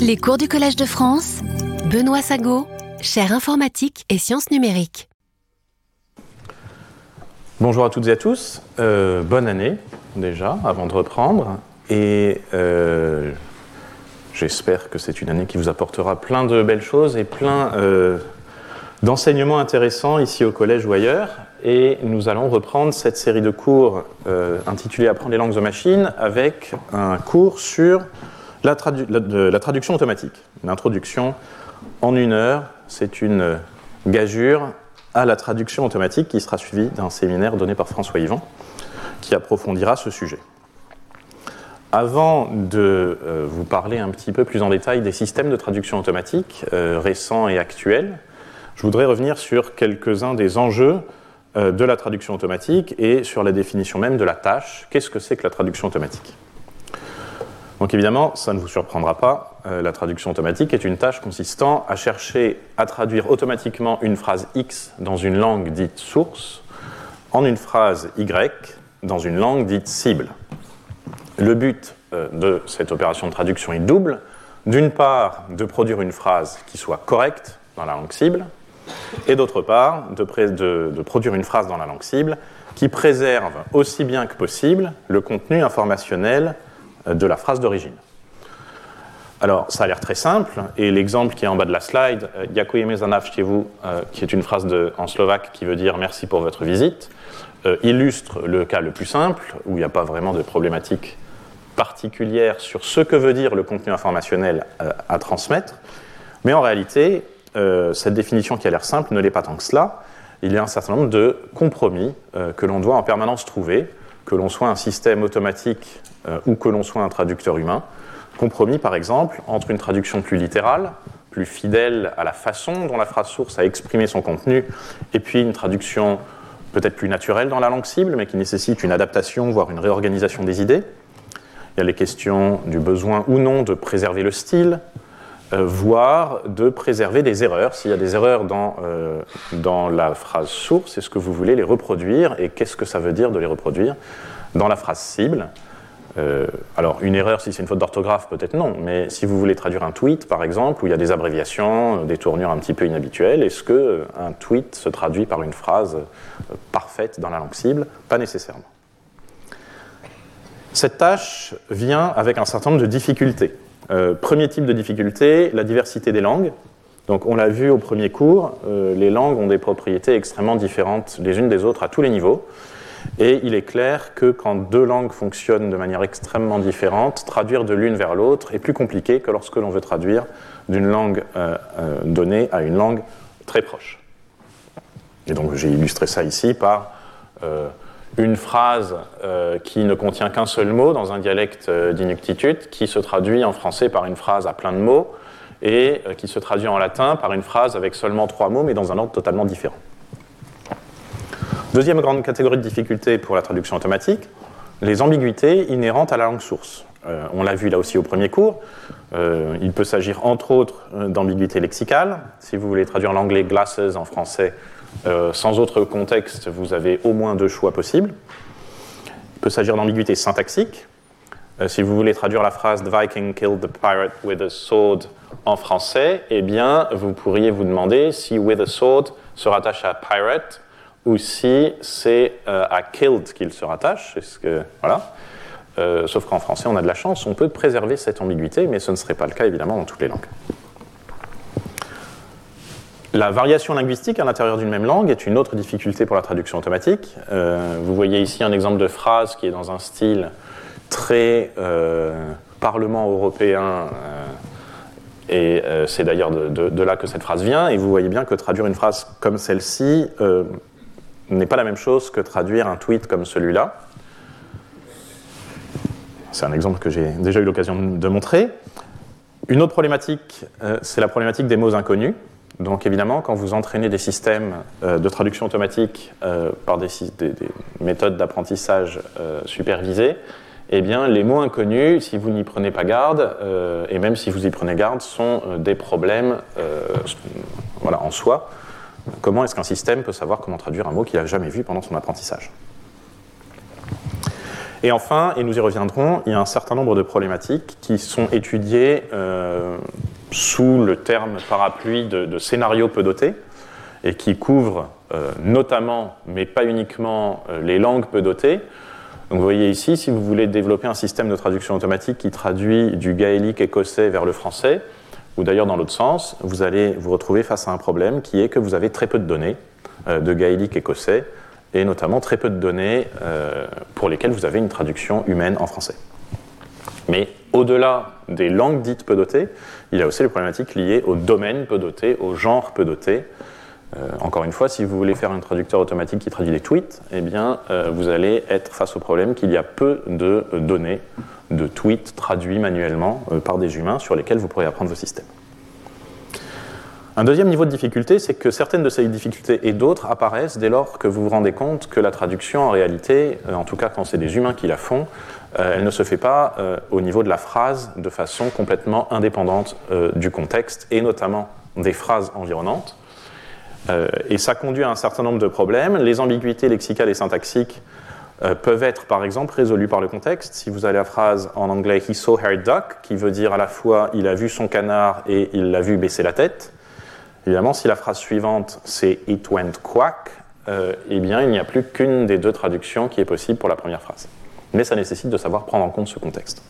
Les cours du Collège de France, Benoît Sago, chaire informatique et sciences numériques. Bonjour à toutes et à tous, euh, bonne année déjà avant de reprendre. Et euh, j'espère que c'est une année qui vous apportera plein de belles choses et plein euh, d'enseignements intéressants ici au collège ou ailleurs. Et nous allons reprendre cette série de cours intitulée Apprendre les langues aux machines avec un cours sur la, traduction automatique, une introduction en une heure, c'est une gageure à la traduction automatique qui sera suivie d'un séminaire donné par François Yvan qui approfondira ce sujet. Avant de euh, vous parler un petit peu plus en détail des systèmes de traduction automatique euh, récents et actuels, je voudrais revenir sur quelques-uns des enjeux euh, de la traduction automatique et sur la définition même de la tâche. Qu'est-ce que c'est que la traduction automatique? Donc évidemment, ça ne vous surprendra pas, euh, la traduction automatique est une tâche consistant à chercher à traduire automatiquement une phrase X dans une langue dite source en une phrase Y dans une langue dite cible. Le but euh, de cette opération de traduction est double. D'une part, de produire une phrase qui soit correcte dans la langue cible, et d'autre part, de, produire une phrase dans la langue cible qui préserve aussi bien que possible le contenu informationnel de la phrase d'origine. Alors, ça a l'air très simple, et l'exemple qui est en bas de la slide, Yakujeme chez vous, qui est une phrase en slovaque qui veut dire merci pour votre visite, euh, illustre le cas le plus simple, où il n'y a pas vraiment de problématique particulière sur ce que veut dire le contenu informationnel euh, à transmettre. Mais en réalité, cette définition qui a l'air simple ne l'est pas tant que cela. Il y a un certain nombre de compromis que l'on doit en permanence trouver, que l'on soit un système automatique euh, ou que l'on soit un traducteur humain. Compromis, par exemple, entre une traduction plus littérale, plus fidèle à la façon dont la phrase source a exprimé son contenu, et puis une traduction peut-être plus naturelle dans la langue cible, mais qui nécessite une adaptation, voire une réorganisation des idées. Il y a les questions du besoin ou non de préserver le style, voire de préserver des erreurs. S'il y a des erreurs dans, euh, dans la phrase source, est-ce que vous voulez les reproduire et qu'est-ce que ça veut dire de les reproduire dans la phrase cible? Euh, alors, une erreur, si c'est une faute d'orthographe, peut-être non, mais si vous voulez traduire un tweet, par exemple, où il y a des abréviations, des tournures un petit peu inhabituelles, est-ce qu'un euh, tweet se traduit par une phrase euh, parfaite dans la langue cible? Pas nécessairement. Cette tâche vient avec un certain nombre de difficultés. Premier type de difficulté, la diversité des langues. Donc, on l'a vu au premier cours, les langues ont des propriétés extrêmement différentes les unes des autres à tous les niveaux. Et il est clair que quand deux langues fonctionnent de manière extrêmement différente, traduire de l'une vers l'autre est plus compliqué que lorsque l'on veut traduire d'une langue euh, euh, donnée à une langue très proche. Et donc j'ai illustré ça ici par euh, une phrase qui ne contient qu'un seul mot dans un dialecte d'inuctitude, qui se traduit en français par une phrase à plein de mots, et qui se traduit en latin par une phrase avec seulement trois mots, mais dans un ordre totalement différent. Deuxième grande catégorie de difficultés pour la traduction automatique, les ambiguïtés inhérentes à la langue source. Euh, on l'a vu là aussi au premier cours. Euh, il peut s'agir entre autres euh, d'ambiguïté lexicale. Si vous voulez traduire l'anglais glasses en français sans autre contexte, vous avez au moins deux choix possibles. Il peut s'agir d'ambiguïté syntaxique. si vous voulez traduire la phrase The Viking killed the pirate with a sword en français, eh bien, vous pourriez vous demander si with a sword se rattache à pirate ou si c'est euh, à killed qu'il se rattache. Voilà. Euh, sauf qu'en français, on a de la chance, on peut préserver cette ambiguïté, mais ce ne serait pas le cas évidemment dans toutes les langues. La variation linguistique à l'intérieur d'une même langue est une autre difficulté pour la traduction automatique. Euh, vous voyez ici un exemple de phrase qui est dans un style très Parlement européen, et c'est d'ailleurs de, là que cette phrase vient, et vous voyez bien que traduire une phrase comme celle-ci n'est pas la même chose que traduire un tweet comme celui-là. C'est un exemple que j'ai déjà eu l'occasion de montrer. Une autre problématique, euh, c'est la problématique des mots inconnus. Donc évidemment, quand vous entraînez des systèmes euh, de traduction automatique euh, par des, méthodes d'apprentissage supervisées, eh bien, les mots inconnus, si vous n'y prenez pas garde, et même si vous y prenez garde, sont des problèmes voilà, en soi. Comment est-ce qu'un système peut savoir comment traduire un mot qu'il n'a jamais vu pendant son apprentissage? Et enfin, et nous y reviendrons, il y a un certain nombre de problématiques qui sont étudiées euh, sous le terme parapluie de, scénario peu doté et qui couvrent euh, notamment, mais pas uniquement, euh, les langues peu dotées. Donc vous voyez ici, si vous voulez développer un système de traduction automatique qui traduit du gaélique écossais vers le français, ou d'ailleurs dans l'autre sens, vous allez vous retrouver face à un problème qui est que vous avez très peu de données de gaélique écossais et notamment très peu de données euh, pour lesquelles vous avez une traduction humaine en français. Mais au-delà des langues dites peu dotées, il y a aussi les problématiques liées au domaine peu doté, au genre peu doté. Euh, encore une fois, si vous voulez faire un traducteur automatique qui traduit des tweets, eh bien, euh, vous allez être face au problème qu'il y a peu de données de tweets traduits manuellement par des humains sur lesquels vous pourrez apprendre vos systèmes. Un deuxième niveau de difficulté, c'est que certaines de ces difficultés et d'autres apparaissent dès lors que vous vous rendez compte que la traduction, en réalité, euh, en tout cas quand c'est des humains qui la font, euh, elle ne se fait pas euh, au niveau de la phrase de façon complètement indépendante du contexte et notamment des phrases environnantes. et ça conduit à un certain nombre de problèmes. Les ambiguïtés lexicales et syntaxiques peuvent être par exemple résolues par le contexte. Si vous avez la phrase en anglais He saw her duck, qui veut dire à la fois il a vu son canard et il l'a vu baisser la tête, Évidemment, si la phrase suivante c'est It went quack, euh, eh bien, il n'y a plus qu'une des deux traductions qui est possible pour la première phrase. Mais ça nécessite de savoir prendre en compte ce contexte.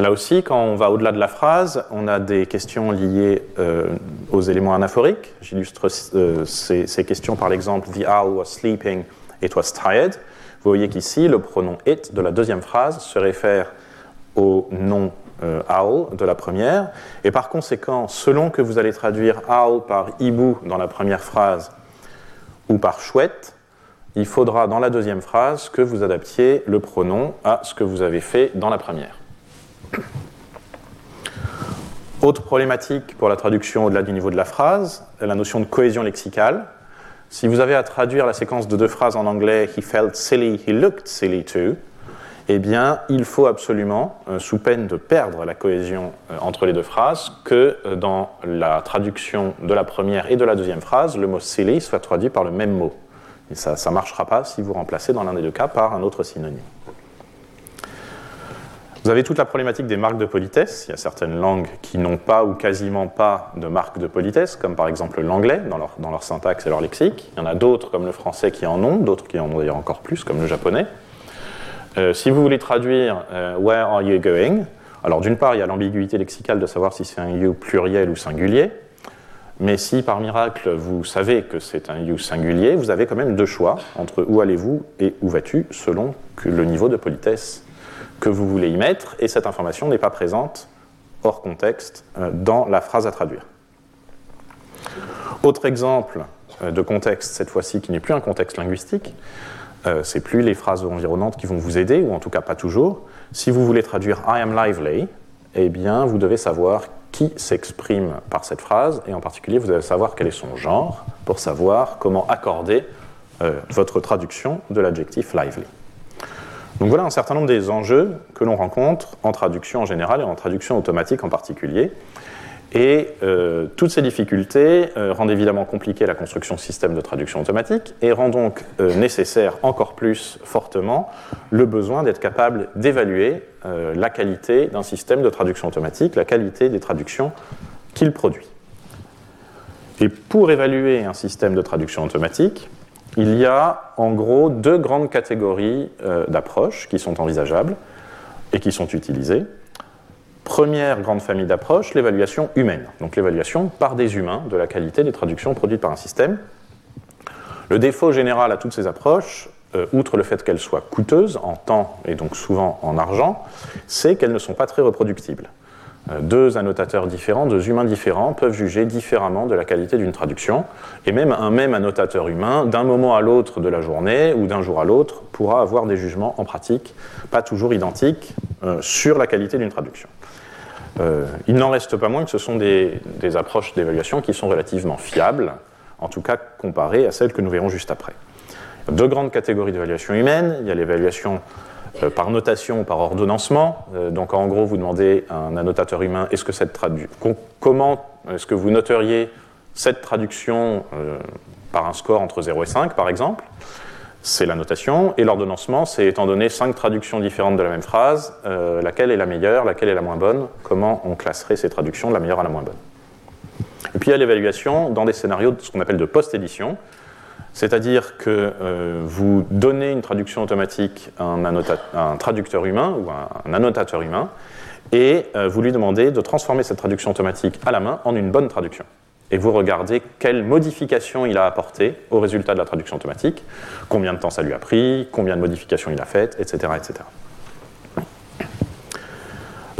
Là aussi, quand on va au-delà de la phrase, on a des questions liées euh, aux éléments anaphoriques. J'illustre euh, ces, questions par l'exemple The owl was sleeping, it was tired. Vous voyez qu'ici, le pronom it de la deuxième phrase se réfère au nom euh, owl de la première. Et par conséquent, selon que vous allez traduire owl par hibou dans la première phrase ou par chouette, il faudra dans la deuxième phrase que vous adaptiez le pronom à ce que vous avez fait dans la première. Autre problématique pour la traduction au-delà du niveau de la phrase, la notion de cohésion lexicale. Si vous avez à traduire la séquence de deux phrases en anglais, he felt silly, he looked silly too, eh bien, il faut absolument, euh, sous peine de perdre la cohésion euh, entre les deux phrases, que euh, dans la traduction de la première et de la deuxième phrase, le mot silly soit traduit par le même mot. Et ça ne marchera pas si vous remplacez dans l'un des deux cas par un autre synonyme. Vous avez toute la problématique des marques de politesse. Il y a certaines langues qui n'ont pas ou quasiment pas de marques de politesse, comme par exemple l'anglais dans leur, syntaxe et leur lexique. Il y en a d'autres comme le français qui en ont, d'autres qui en ont d'ailleurs encore plus, comme le japonais. Euh, si vous voulez traduire euh, Where are you going? Alors d'une part, il y a l'ambiguïté lexicale de savoir si c'est un you pluriel ou singulier. Mais si par miracle vous savez que c'est un you singulier, vous avez quand même deux choix entre où allez-vous et où vas-tu selon le niveau de politesse que vous voulez y mettre. Et cette information n'est pas présente hors contexte euh, dans la phrase à traduire. Autre exemple de contexte, cette fois-ci qui n'est plus un contexte linguistique, euh, c'est plus les phrases environnantes qui vont vous aider, ou en tout cas pas toujours. Si vous voulez traduire I am lively, eh bien, vous devez savoir qui s'exprime par cette phrase, et en particulier, vous devez savoir quel est son genre pour savoir comment accorder euh, votre traduction de l'adjectif lively. Donc voilà un certain nombre des enjeux que l'on rencontre en traduction en général et en traduction automatique en particulier. Et euh, toutes ces difficultés euh, rendent évidemment compliquée la construction de systèmes de traduction automatique et rendent donc euh, nécessaire encore plus fortement le besoin d'être capable d'évaluer la qualité d'un système de traduction automatique, la qualité des traductions qu'il produit. Et pour évaluer un système de traduction automatique, il y a en gros deux grandes catégories d'approches qui sont envisageables et qui sont utilisées. Première grande famille d'approches, l'évaluation humaine, donc l'évaluation par des humains de la qualité des traductions produites par un système. Le défaut général à toutes ces approches, euh, outre le fait qu'elles soient coûteuses en temps et donc souvent en argent, c'est qu'elles ne sont pas très reproductibles. Euh, deux annotateurs différents, deux humains différents peuvent juger différemment de la qualité d'une traduction, et même un même annotateur humain, d'un moment à l'autre de la journée ou d'un jour à l'autre, pourra avoir des jugements en pratique pas toujours identiques euh, sur la qualité d'une traduction. Euh, il n'en reste pas moins que ce sont des, approches d'évaluation qui sont relativement fiables, en tout cas comparées à celles que nous verrons juste après. deux grandes catégories d'évaluation humaine. Il y a l'évaluation par notation ou par ordonnancement. Euh, donc en gros, vous demandez à un annotateur humain est-ce que cette comment est-ce que vous noteriez cette traduction par un score entre 0 et 5, par exemple? C'est la notation, et l'ordonnancement, c'est étant donné cinq traductions différentes de la même phrase, laquelle est la meilleure, laquelle est la moins bonne, comment on classerait ces traductions de la meilleure à la moins bonne? Et puis il y a l'évaluation dans des scénarios de ce qu'on appelle de post-édition, c'est-à-dire que euh, vous donnez une traduction automatique à un, traducteur humain ou à un annotateur humain, et euh, vous lui demandez de transformer cette traduction automatique à la main en une bonne traduction. Et vous regardez quelles modifications il a apportées au résultat de la traduction automatique, combien de temps ça lui a pris, combien de modifications il a faites, etc. etc.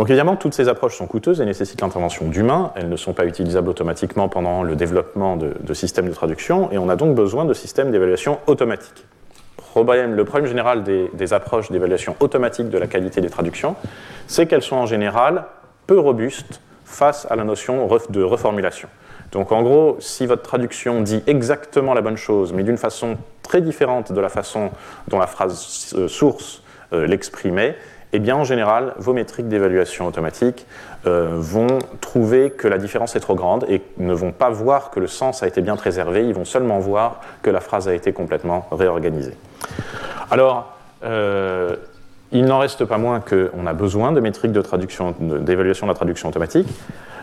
Donc évidemment, toutes ces approches sont coûteuses et nécessitent l'intervention d'humains. Elles ne sont pas utilisables automatiquement pendant le développement de, systèmes de traduction et on a donc besoin de systèmes d'évaluation automatique. le problème général des, approches d'évaluation automatique de la qualité des traductions, c'est qu'elles sont en général peu robustes face à la notion de reformulation. Donc en gros, si votre traduction dit exactement la bonne chose, mais d'une façon très différente de la façon dont la phrase euh, source euh, l'exprimait, eh bien en général, vos métriques d'évaluation automatique euh, vont trouver que la différence est trop grande et ne vont pas voir que le sens a été bien préservé, ils vont seulement voir que la phrase a été complètement réorganisée. Alors, euh, il n'en reste pas moins qu'on a besoin de métriques de traduction, d'évaluation de la traduction automatique.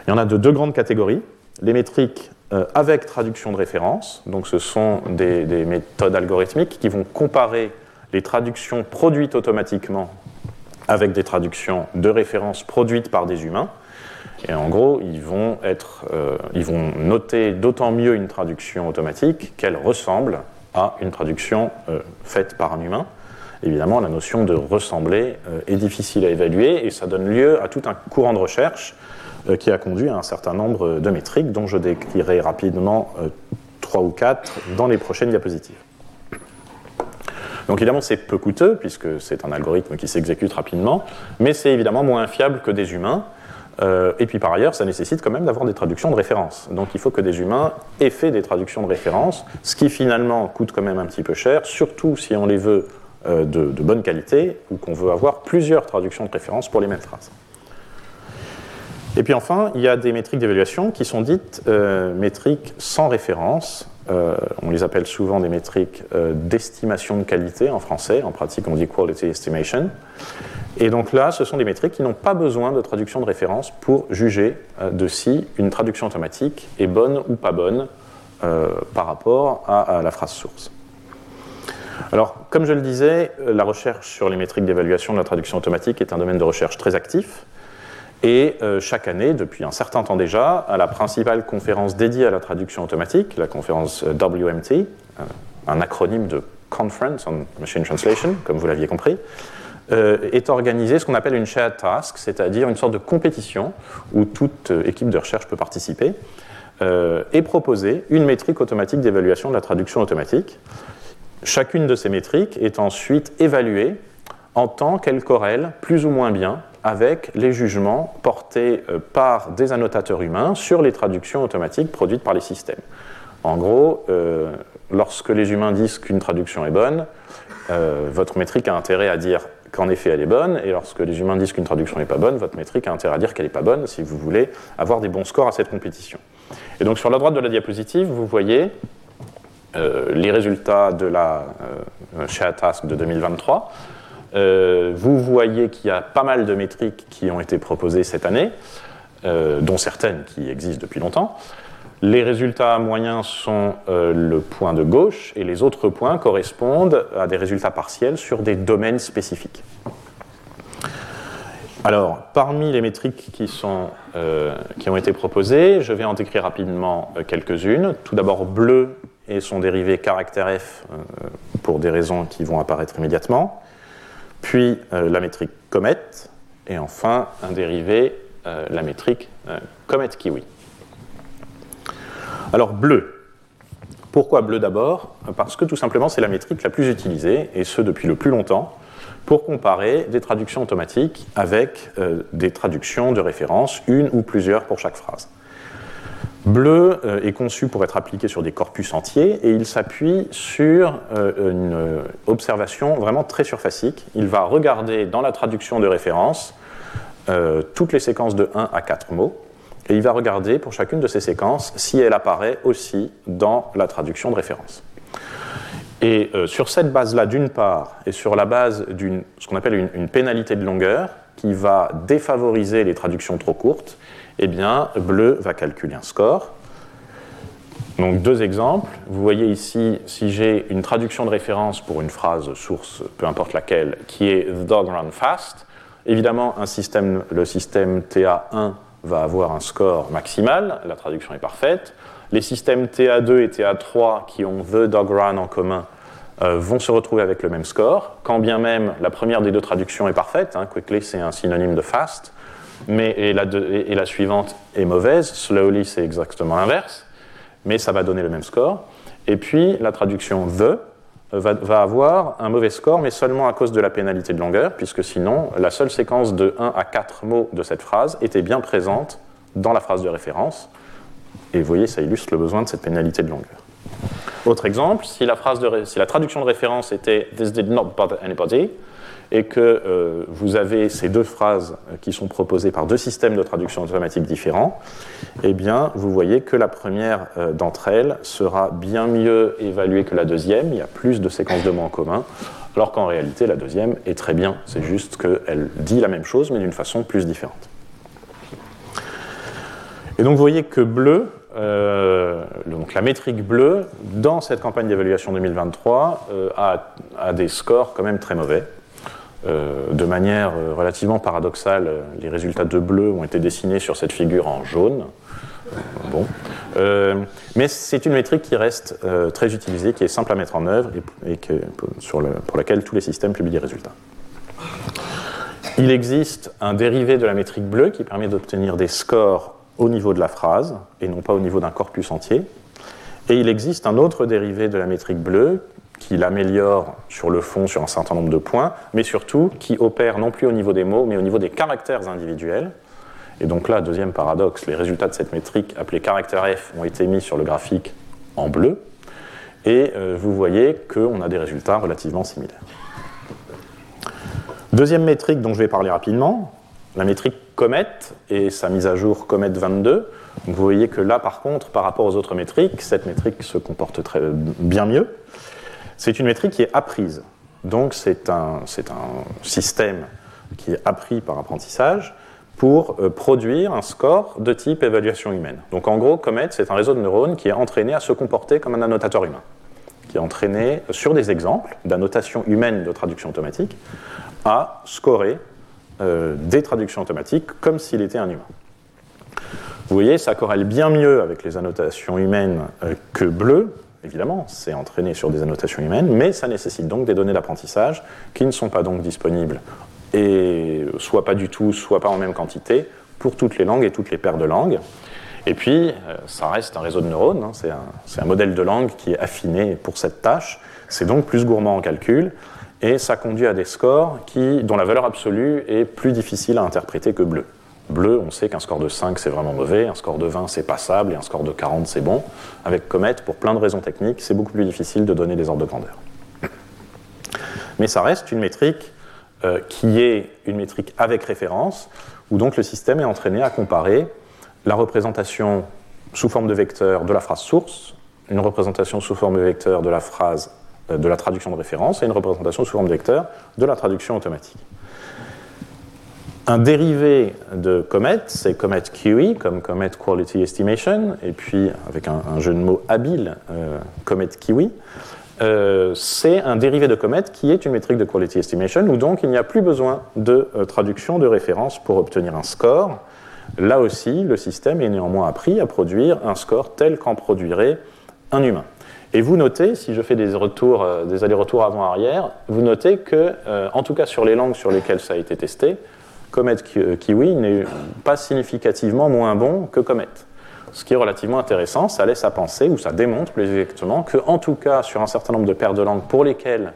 Il y en a de deux grandes catégories. Les métriques euh, avec traduction de référence, donc ce sont des, des méthodes algorithmiques qui vont comparer les traductions produites automatiquement avec des traductions de références produites par des humains. Et en gros, ils vont, euh, noter d'autant mieux une traduction automatique qu'elle ressemble à une traduction euh, faite par un humain. Évidemment, la notion de ressembler euh, est difficile à évaluer et ça donne lieu à tout un courant de recherche qui a conduit à un certain nombre de métriques dont je décrirai rapidement trois ou quatre dans les prochaines diapositives. Donc évidemment, c'est peu coûteux, puisque c'est un algorithme qui s'exécute rapidement, mais c'est évidemment moins fiable que des humains. Euh, et puis par ailleurs, ça nécessite quand même d'avoir des traductions de référence. Donc il faut que des humains aient fait des traductions de référence, ce qui finalement coûte quand même un petit peu cher, surtout si on les veut euh, de, bonne qualité ou qu'on veut avoir plusieurs traductions de référence pour les mêmes phrases. Et puis enfin, il y a des métriques d'évaluation qui sont dites euh, métriques sans référence, on les appelle souvent des métriques euh, d'estimation de qualité en français. En pratique, on dit quality estimation. Et donc là, ce sont des métriques qui n'ont pas besoin de traduction de référence pour juger euh, de si une traduction automatique est bonne ou pas bonne par rapport à, la phrase source. Alors, comme je le disais, la recherche sur les métriques d'évaluation de la traduction automatique est un domaine de recherche très actif. Et euh, chaque année, depuis un certain temps déjà, à la principale conférence dédiée à la traduction automatique, la conférence euh, WMT, euh, un acronyme de Conference on Machine Translation, comme vous l'aviez compris, est organisée ce qu'on appelle une shared task, c'est-à-dire une sorte de compétition où toute équipe de recherche peut participer, et proposer une métrique automatique d'évaluation de la traduction automatique. Chacune de ces métriques est ensuite évaluée en tant qu'elle corrèle plus ou moins bien avec les jugements portés euh, par des annotateurs humains sur les traductions automatiques produites par les systèmes. En gros, euh, lorsque les humains disent qu'une traduction est bonne, euh, votre métrique a intérêt à dire qu'en effet elle est bonne, et lorsque les humains disent qu'une traduction n'est pas bonne, votre métrique a intérêt à dire qu'elle n'est pas bonne si vous voulez avoir des bons scores à cette compétition. Et donc sur la droite de la diapositive, vous voyez les résultats de la Share Task de 2023. Euh, vous voyez qu'il y a pas mal de métriques qui ont été proposées cette année, euh, dont certaines qui existent depuis longtemps. Les résultats moyens sont euh, le point de gauche et les autres points correspondent à des résultats partiels sur des domaines spécifiques. Alors, parmi les métriques qui, sont, qui ont été proposées, je vais en décrire rapidement quelques-unes. Tout d'abord, bleu et son dérivé caractère F pour des raisons qui vont apparaître immédiatement puis euh, la métrique Comet, et enfin un dérivé, euh, la métrique euh, Comet Kiwi. Alors bleu. Pourquoi bleu d'abord? Parce que tout simplement c'est la métrique la plus utilisée, et ce depuis le plus longtemps, pour comparer des traductions automatiques avec des traductions de référence, une ou plusieurs pour chaque phrase. Bleu euh, est conçu pour être appliqué sur des corpus entiers et il s'appuie sur euh, une euh, observation vraiment très surfacique. Il va regarder dans la traduction de référence toutes les séquences de 1 à 4 mots et il va regarder pour chacune de ces séquences si elle apparaît aussi dans la traduction de référence. Et sur cette base-là, d'une part, et sur la base d'une ce qu'on appelle une, une, pénalité de longueur, qui va défavoriser les traductions trop courtes, eh bien, bleu va calculer un score. Donc deux exemples. Vous voyez ici, si j'ai une traduction de référence pour une phrase source, peu importe laquelle, qui est The dog run fast, évidemment, le système TA1 va avoir un score maximal, la traduction est parfaite. Les systèmes TA2 et TA3 qui ont The dog run en commun euh, vont se retrouver avec le même score, quand bien même la première des deux traductions est parfaite. Hein, quickly, c'est un synonyme de fast, mais et la, suivante est mauvaise. Slowly, c'est exactement l'inverse mais ça va donner le même score. Et puis la traduction the va, avoir un mauvais score, mais seulement à cause de la pénalité de longueur, puisque sinon la seule séquence de 1 à 4 mots de cette phrase était bien présente dans la phrase de référence. Et vous voyez, ça illustre le besoin de cette pénalité de longueur. Autre exemple, si la traduction de référence était This did not bother anybody, et que euh, vous avez ces deux phrases qui sont proposées par deux systèmes de traduction automatique différents, eh bien, vous voyez que la première euh, d'entre elles sera bien mieux évaluée que la deuxième. Il y a plus de séquences de mots en commun, alors qu'en réalité, la deuxième est très bien. C'est juste qu'elle dit la même chose, mais d'une façon plus différente. Et donc, vous voyez que bleu, euh, donc la métrique bleue, dans cette campagne d'évaluation 2023, a, a, des scores quand même très mauvais. Euh, de manière euh, relativement paradoxale, euh, les résultats de bleu ont été dessinés sur cette figure en jaune. Bon. mais c'est une métrique qui reste très utilisée, qui est simple à mettre en œuvre et, pour laquelle tous les systèmes publient des résultats. Il existe un dérivé de la métrique bleue qui permet d'obtenir des scores au niveau de la phrase et non pas au niveau d'un corpus entier. Et il existe un autre dérivé de la métrique bleue qui l'améliore sur le fond sur un certain nombre de points, mais surtout qui opère non plus au niveau des mots, mais au niveau des caractères individuels. Et donc là, deuxième paradoxe, les résultats de cette métrique appelée caractère F ont été mis sur le graphique en bleu, et euh, vous voyez qu'on a des résultats relativement similaires. Deuxième métrique dont je vais parler rapidement, la métrique Comet et sa mise à jour Comet 22. vous voyez que là, par contre, par rapport aux autres métriques, cette métrique se comporte très bien mieux. C'est une métrique qui est apprise. Donc c'est un, système qui est appris par apprentissage pour euh, produire un score de type évaluation humaine. Donc en gros, Comet, c'est un réseau de neurones qui est entraîné à se comporter comme un annotateur humain, qui est entraîné sur des exemples d'annotation humaine de traduction automatique à scorer euh, des traductions automatiques comme s'il était un humain. Vous voyez, ça corrèle bien mieux avec les annotations humaines euh, que bleu, évidemment, c'est entraîné sur des annotations humaines, mais ça nécessite donc des données d'apprentissage qui ne sont pas donc disponibles, et soit pas du tout, soit pas en même quantité, pour toutes les langues et toutes les paires de langues. Et puis, euh, ça reste un réseau de neurones, hein, c'est un, un, modèle de langue qui est affiné pour cette tâche, c'est donc plus gourmand en calcul, et ça conduit à des scores qui, dont la valeur absolue est plus difficile à interpréter que bleu. Bleu, on sait qu'un score de 5 c'est vraiment mauvais, un score de 20 c'est passable et un score de 40 c'est bon. Avec Comet, pour plein de raisons techniques, c'est beaucoup plus difficile de donner des ordres de grandeur. Mais ça reste une métrique euh, qui est une métrique avec référence, où donc le système est entraîné à comparer la représentation sous forme de vecteur de la phrase source, une représentation sous forme de vecteur de la phrase euh, de la traduction de référence et une représentation sous forme de vecteur de la traduction automatique. Un dérivé de Comet, c'est Comet QE, comme Comet Quality Estimation, et puis avec un, jeu de mots habile, euh, Comet Kiwi. Euh, c'est un dérivé de Comet qui est une métrique de Quality Estimation, où donc il n'y a plus besoin de euh, traduction de référence pour obtenir un score. Là aussi, le système est néanmoins appris à produire un score tel qu'en produirait un humain. Et vous notez, si je fais des retours, des allers-retours avant-arrière, vous notez que, en tout cas sur les langues sur lesquelles ça a été testé, Comet euh, Kiwi n'est pas significativement moins bon que Comet. Ce qui est relativement intéressant, ça laisse à penser, ou ça démontre plus exactement, qu'en tout cas, sur un certain nombre de paires de langues pour lesquelles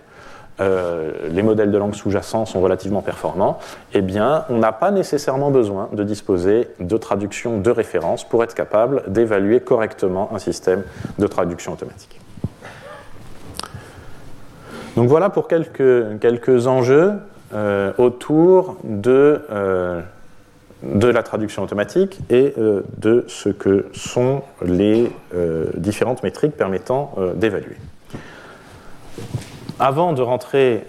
euh, les modèles de langue sous-jacents sont relativement performants, eh bien, on n'a pas nécessairement besoin de disposer de traduction de référence pour être capable d'évaluer correctement un système de traduction automatique. Donc voilà pour quelques enjeux euh, autour de, euh, de la traduction automatique et euh, de ce que sont les différentes métriques permettant d'évaluer. avant de rentrer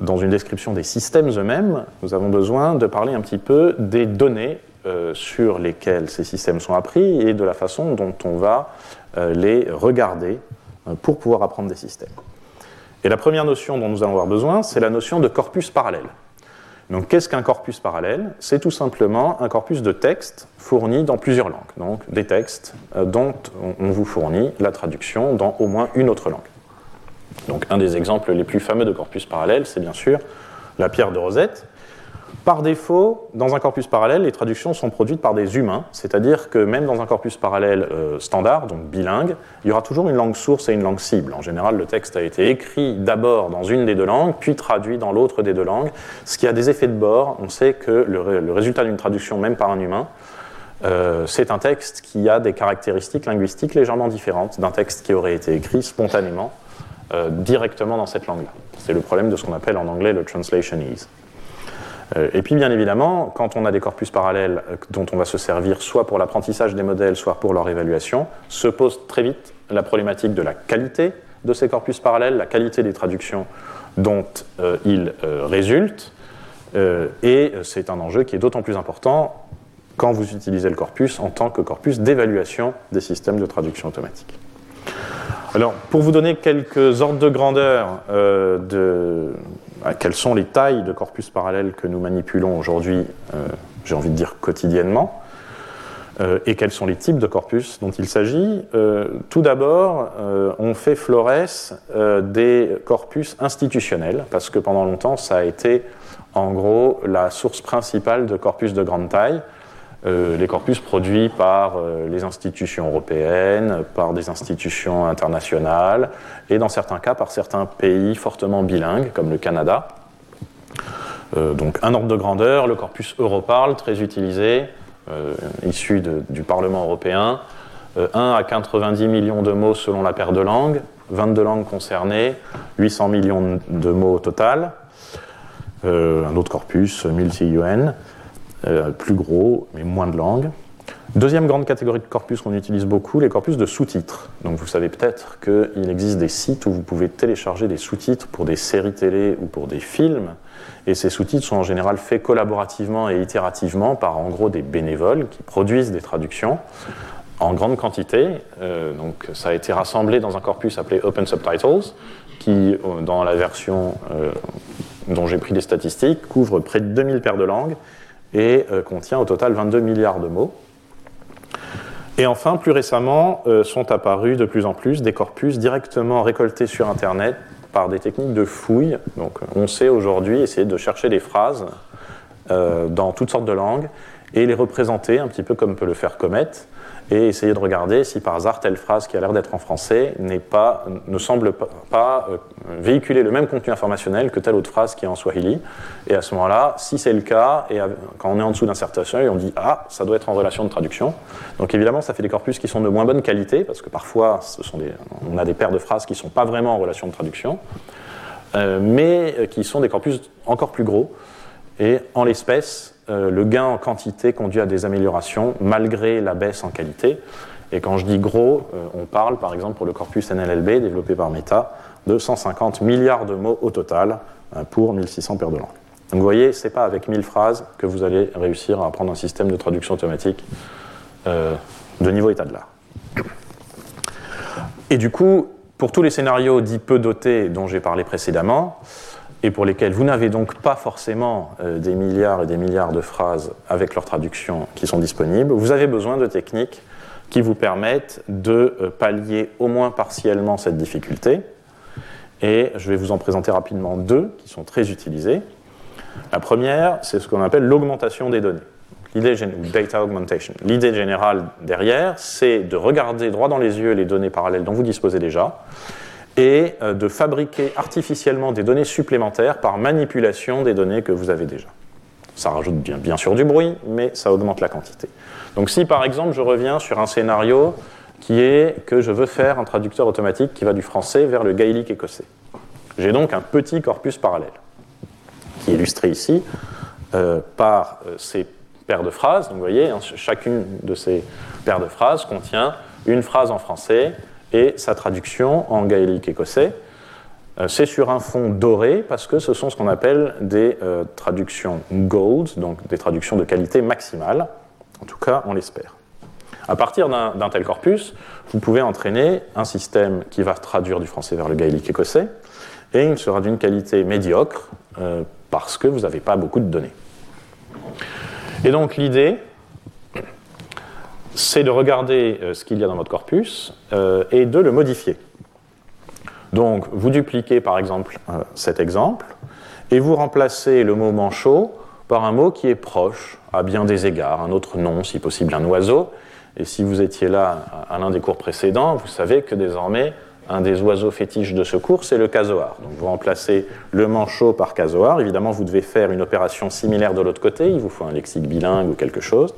dans une description des systèmes eux-mêmes, nous avons besoin de parler un petit peu des données sur lesquelles ces systèmes sont appris et de la façon dont on va les regarder pour pouvoir apprendre des systèmes. Et la première notion dont nous allons avoir besoin, c'est la notion de corpus parallèle. Donc qu'est-ce qu'un corpus parallèle? C'est tout simplement un corpus de textes fournis dans plusieurs langues. Donc des textes euh, dont on vous fournit la traduction dans au moins une autre langue. Donc un des exemples les plus fameux de corpus parallèle, c'est bien sûr la pierre de Rosette, par défaut, dans un corpus parallèle, les traductions sont produites par des humains, c'est-à-dire que même dans un corpus parallèle euh, standard, donc bilingue, il y aura toujours une langue source et une langue cible. En général, le texte a été écrit d'abord dans une des deux langues, puis traduit dans l'autre des deux langues, ce qui a des effets de bord. On sait que le, résultat d'une traduction, même par un humain, euh, c'est un texte qui a des caractéristiques linguistiques légèrement différentes d'un texte qui aurait été écrit spontanément, euh, directement dans cette langue-là. C'est le problème de ce qu'on appelle en anglais le translation ease. Euh, et puis bien évidemment, quand on a des corpus parallèles euh, dont on va se servir soit pour l'apprentissage des modèles, soit pour leur évaluation, se pose très vite la problématique de la qualité de ces corpus parallèles, la qualité des traductions dont euh, ils résultent. et c'est un enjeu qui est d'autant plus important quand vous utilisez le corpus en tant que corpus d'évaluation des systèmes de traduction automatique. Alors, pour vous donner quelques ordres de grandeur de, quelles sont les tailles de corpus parallèles que nous manipulons aujourd'hui, euh, j'ai envie de dire quotidiennement, euh, et quels sont les types de corpus dont il s'agit. Euh, tout d'abord, on fait Flores des corpus institutionnels, parce que pendant longtemps, ça a été en gros la source principale de corpus de grande taille. Euh, les corpus produits par euh, les institutions européennes, par des institutions internationales, et dans certains cas par certains pays fortement bilingues, comme le Canada. Euh, donc un ordre de grandeur, le corpus Europarl, très utilisé, issu du Parlement européen, 1 à 90 millions de mots selon la paire de langues, 22 langues concernées, 800 millions de mots au total. un autre corpus, multi-UN. Euh, plus gros, mais moins de langues. Deuxième grande catégorie de corpus qu'on utilise beaucoup, les corpus de sous-titres. Donc vous savez peut-être qu'il existe des sites où vous pouvez télécharger des sous-titres pour des séries télé ou pour des films. Et ces sous-titres sont en général faits collaborativement et itérativement par en gros des bénévoles qui produisent des traductions en grande quantité. Euh, donc ça a été rassemblé dans un corpus appelé Open Subtitles, qui, euh, dans la version dont j'ai pris des statistiques, couvre près de 2000 paires de langues et euh, contient au total 22 milliards de mots. Et enfin, plus récemment, euh, sont apparus de plus en plus des corpus directement récoltés sur Internet par des techniques de fouille. Donc, on sait aujourd'hui essayer de chercher des phrases euh, dans toutes sortes de langues et les représenter un petit peu comme peut le faire Comet et essayer de regarder si par hasard telle phrase qui a l'air d'être en français pas, ne semble pas, euh, véhiculer le même contenu informationnel que telle autre phrase qui est en swahili. Et à ce moment-là, si c'est le cas, et quand on est en dessous d'un certain seuil, on dit Ah, ça doit être en relation de traduction. Donc évidemment, ça fait des corpus qui sont de moins bonne qualité, parce que parfois, on a des paires de phrases qui ne sont pas vraiment en relation de traduction, euh, mais qui sont des corpus encore plus gros. Et en l'espèce, euh, le gain en quantité conduit à des améliorations malgré la baisse en qualité. Et quand je dis gros, euh, on parle par exemple pour le corpus NLLB développé par Meta de 150 milliards de mots au total euh, pour 1600 paires de langues. Donc vous voyez, ce n'est pas avec 1000 phrases que vous allez réussir à apprendre un système de traduction automatique de niveau état de l'art. Et du coup, pour tous les scénarios dits peu dotés dont j'ai parlé précédemment, et pour lesquels vous n'avez donc pas forcément euh, des milliards et des milliards de phrases avec leur traduction qui sont disponibles, vous avez besoin de techniques qui vous permettent de euh, pallier au moins partiellement cette difficulté. Et je vais vous en présenter rapidement deux qui sont très utilisées. La première, c'est ce qu'on appelle l'augmentation des données. Data augmentation. L'idée générale derrière, c'est de regarder droit dans les yeux les données parallèles dont vous disposez déjà et euh, de fabriquer artificiellement des données supplémentaires par manipulation des données que vous avez déjà. Ça rajoute bien, sûr du bruit, mais ça augmente la quantité. Donc si par exemple je reviens sur un scénario qui est que je veux faire un traducteur automatique qui va du français vers le gaélique écossais. J'ai donc un petit corpus parallèle, qui est illustré ici euh, par euh, ces paires de phrases. Donc vous voyez, hein, chacune de ces paires de phrases contient une phrase en français, et sa traduction en gaélique écossais. c'est sur un fond doré parce que ce sont ce qu'on appelle des traductions gold, donc des traductions de qualité maximale. En tout cas, on l'espère. À partir d'un tel corpus, vous pouvez entraîner un système qui va traduire du français vers le gaélique écossais, et il sera d'une qualité médiocre euh, parce que vous n'avez pas beaucoup de données. Et donc l'idée, c'est de regarder euh, ce qu'il y a dans votre corpus euh, et de le modifier. Donc vous dupliquez par exemple cet exemple et vous remplacez le mot manchot par un mot qui est proche à bien des égards, un autre nom, si possible un oiseau, et si vous étiez là à l'un des cours précédents, vous savez que désormais, un des oiseaux fétiches de ce cours, c'est le casoar. Donc vous remplacez le manchot par casoar. Évidemment, vous devez faire une opération similaire de l'autre côté. Il vous faut un lexique bilingue ou quelque chose.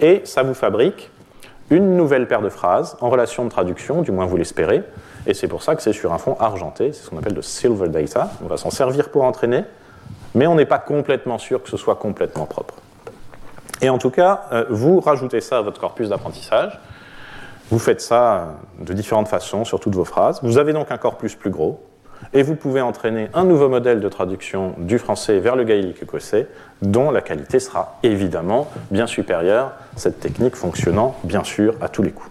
Et ça vous fabrique une nouvelle paire de phrases en relation de traduction, du moins vous l'espérez. Et c'est pour ça que c'est sur un fond argenté. C'est ce qu'on appelle le silver data. On va s'en servir pour entraîner, mais on n'est pas complètement sûr que ce soit complètement propre. Et en tout cas, euh, vous rajoutez ça à votre corpus d'apprentissage. Vous faites ça euh, de différentes façons sur toutes vos phrases. Vous avez donc un corpus plus gros et vous pouvez entraîner un nouveau modèle de traduction du français vers le gaélique écossais dont la qualité sera évidemment bien supérieure, cette technique fonctionnant bien sûr à tous les coups.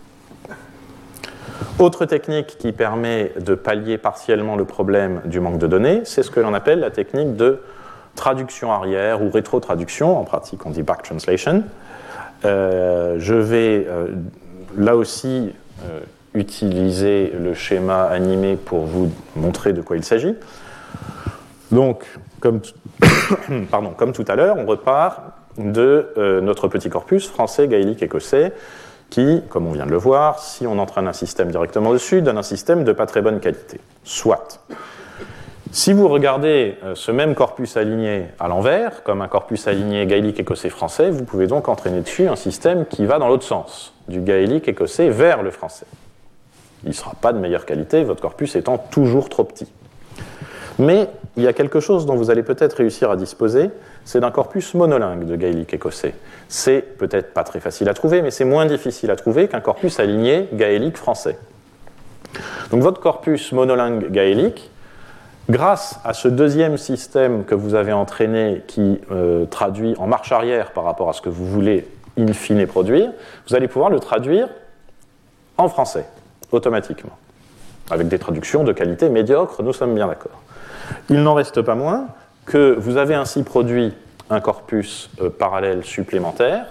Autre technique qui permet de pallier partiellement le problème du manque de données, c'est ce que l'on appelle la technique de traduction arrière ou rétro-traduction, en pratique on dit back translation. Euh, je vais euh, là aussi euh, utiliser le schéma animé pour vous montrer de quoi il s'agit. Donc, comme, pardon, comme tout à l'heure, on repart de notre petit corpus français, gaélique, écossais, qui, comme on vient de le voir, si on entraîne un système directement dessus, donne un système de pas très bonne qualité. Soit. Si vous regardez euh, ce même corpus aligné à l'envers, comme un corpus aligné gaélique écossais français, vous pouvez donc entraîner dessus un système qui va dans l'autre sens, du gaélique écossais vers le français. Il ne sera pas de meilleure qualité, votre corpus étant toujours trop petit. Mais il y a quelque chose dont vous allez peut-être réussir à disposer, c'est d'un corpus monolingue de gaélique écossais. C'est peut-être pas très facile à trouver, mais c'est moins difficile à trouver qu'un corpus aligné gaélique français. Donc votre corpus monolingue gaélique, Grâce à ce deuxième système que vous avez entraîné qui euh, traduit en marche arrière par rapport à ce que vous voulez in fine produire, vous allez pouvoir le traduire en français, automatiquement, avec des traductions de qualité médiocre, nous sommes bien d'accord. Il n'en reste pas moins que vous avez ainsi produit un corpus euh, parallèle supplémentaire.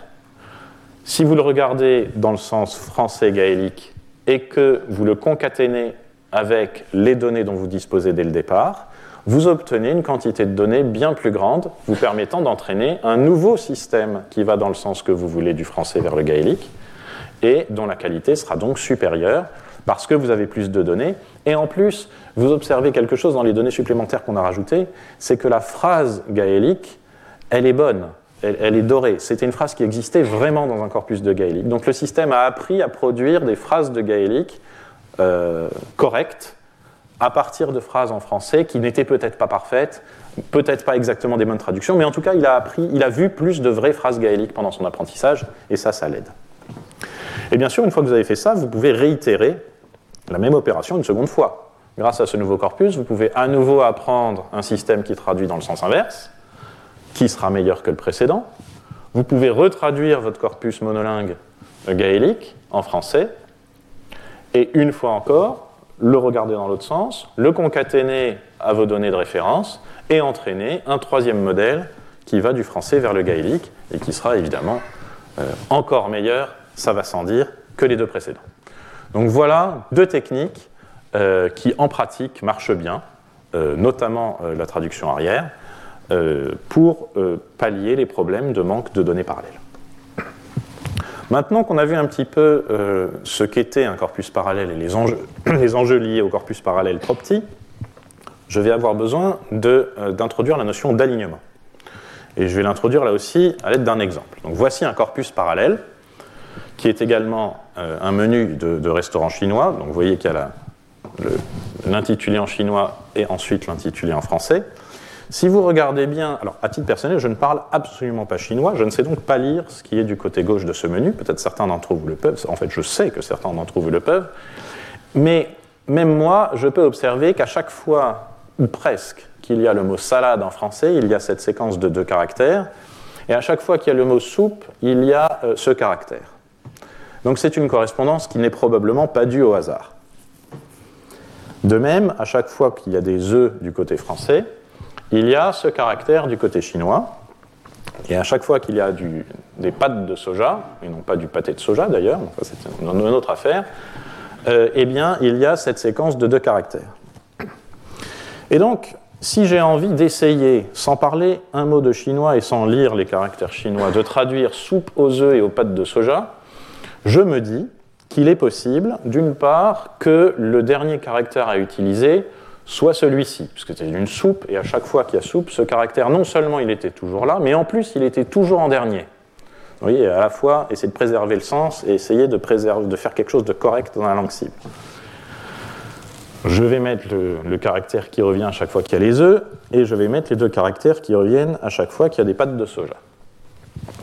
Si vous le regardez dans le sens français gaélique et que vous le concaténez avec les données dont vous disposez dès le départ, vous obtenez une quantité de données bien plus grande, vous permettant d'entraîner un nouveau système qui va dans le sens que vous voulez du français vers le gaélique, et dont la qualité sera donc supérieure parce que vous avez plus de données. Et en plus, vous observez quelque chose dans les données supplémentaires qu'on a rajoutées, c'est que la phrase gaélique, elle est bonne, elle, est dorée. C'était une phrase qui existait vraiment dans un corpus de gaélique. Donc le système a appris à produire des phrases de gaélique euh, correcte à partir de phrases en français qui n'étaient peut-être pas parfaites, peut-être pas exactement des bonnes traductions, mais en tout cas, il a appris, il a vu plus de vraies phrases gaéliques pendant son apprentissage, et ça, ça l'aide. Et bien sûr, une fois que vous avez fait ça, vous pouvez réitérer la même opération une seconde fois. Grâce à ce nouveau corpus, vous pouvez à nouveau apprendre un système qui traduit dans le sens inverse, qui sera meilleur que le précédent. Vous pouvez retraduire votre corpus monolingue gaélique en français, et une fois encore, le regarder dans l'autre sens, le concaténer à vos données de référence et entraîner un troisième modèle qui va du français vers le gaélique et qui sera évidemment euh, encore meilleur, ça va sans dire, que les deux précédents. Donc voilà deux techniques euh, qui en pratique marchent bien, euh, notamment la traduction arrière, pour pallier les problèmes de manque de données parallèles. Maintenant qu'on a vu un petit peu euh, ce qu'était un corpus parallèle et les enjeux, les enjeux, liés au corpus parallèle trop petit, je vais avoir besoin euh, d'introduire la notion d'alignement. Et je vais l'introduire là aussi à l'aide d'un exemple. Donc voici un corpus parallèle qui est également euh, un menu de, de, restaurant chinois. Donc vous voyez qu'il y a l'intitulé en chinois et ensuite l'intitulé en français. Si vous regardez bien, alors à titre personnel, je ne parle absolument pas chinois, je ne sais donc pas lire ce qui est du côté gauche de ce menu, peut-être certains d'entre vous le peuvent, en fait je sais que certains d'entre vous le peuvent, mais même moi, je peux observer qu'à chaque fois, ou presque, qu'il y a le mot salade en français, il y a cette séquence de deux caractères, et à chaque fois qu'il y a le mot soupe, il y a euh, ce caractère. Donc c'est une correspondance qui n'est probablement pas due au hasard. De même, à chaque fois qu'il y a des œufs du côté français, il y a ce caractère du côté chinois. Et à chaque fois qu'il y a des pâtes de soja, et non pas du pâté de soja d'ailleurs, c'est une autre affaire, euh, eh bien, il y a cette séquence de deux caractères. Et donc, si j'ai envie d'essayer, sans parler un mot de chinois et sans lire les caractères chinois, de traduire soupe aux œufs et aux pâtes de soja, je me dis qu'il est possible, d'une part, que le dernier caractère à utiliser soit celui-ci, puisque c'est une soupe, et à chaque fois qu'il y a soupe, ce caractère, non seulement il était toujours là, mais en plus il était toujours en dernier. Vous voyez, à la fois essayer de préserver le sens et essayer de, préserver, de faire quelque chose de correct dans la langue cible. Je vais mettre le, caractère qui revient à chaque fois qu'il y a les œufs, et je vais mettre les deux caractères qui reviennent à chaque fois qu'il y a des pâtes de soja.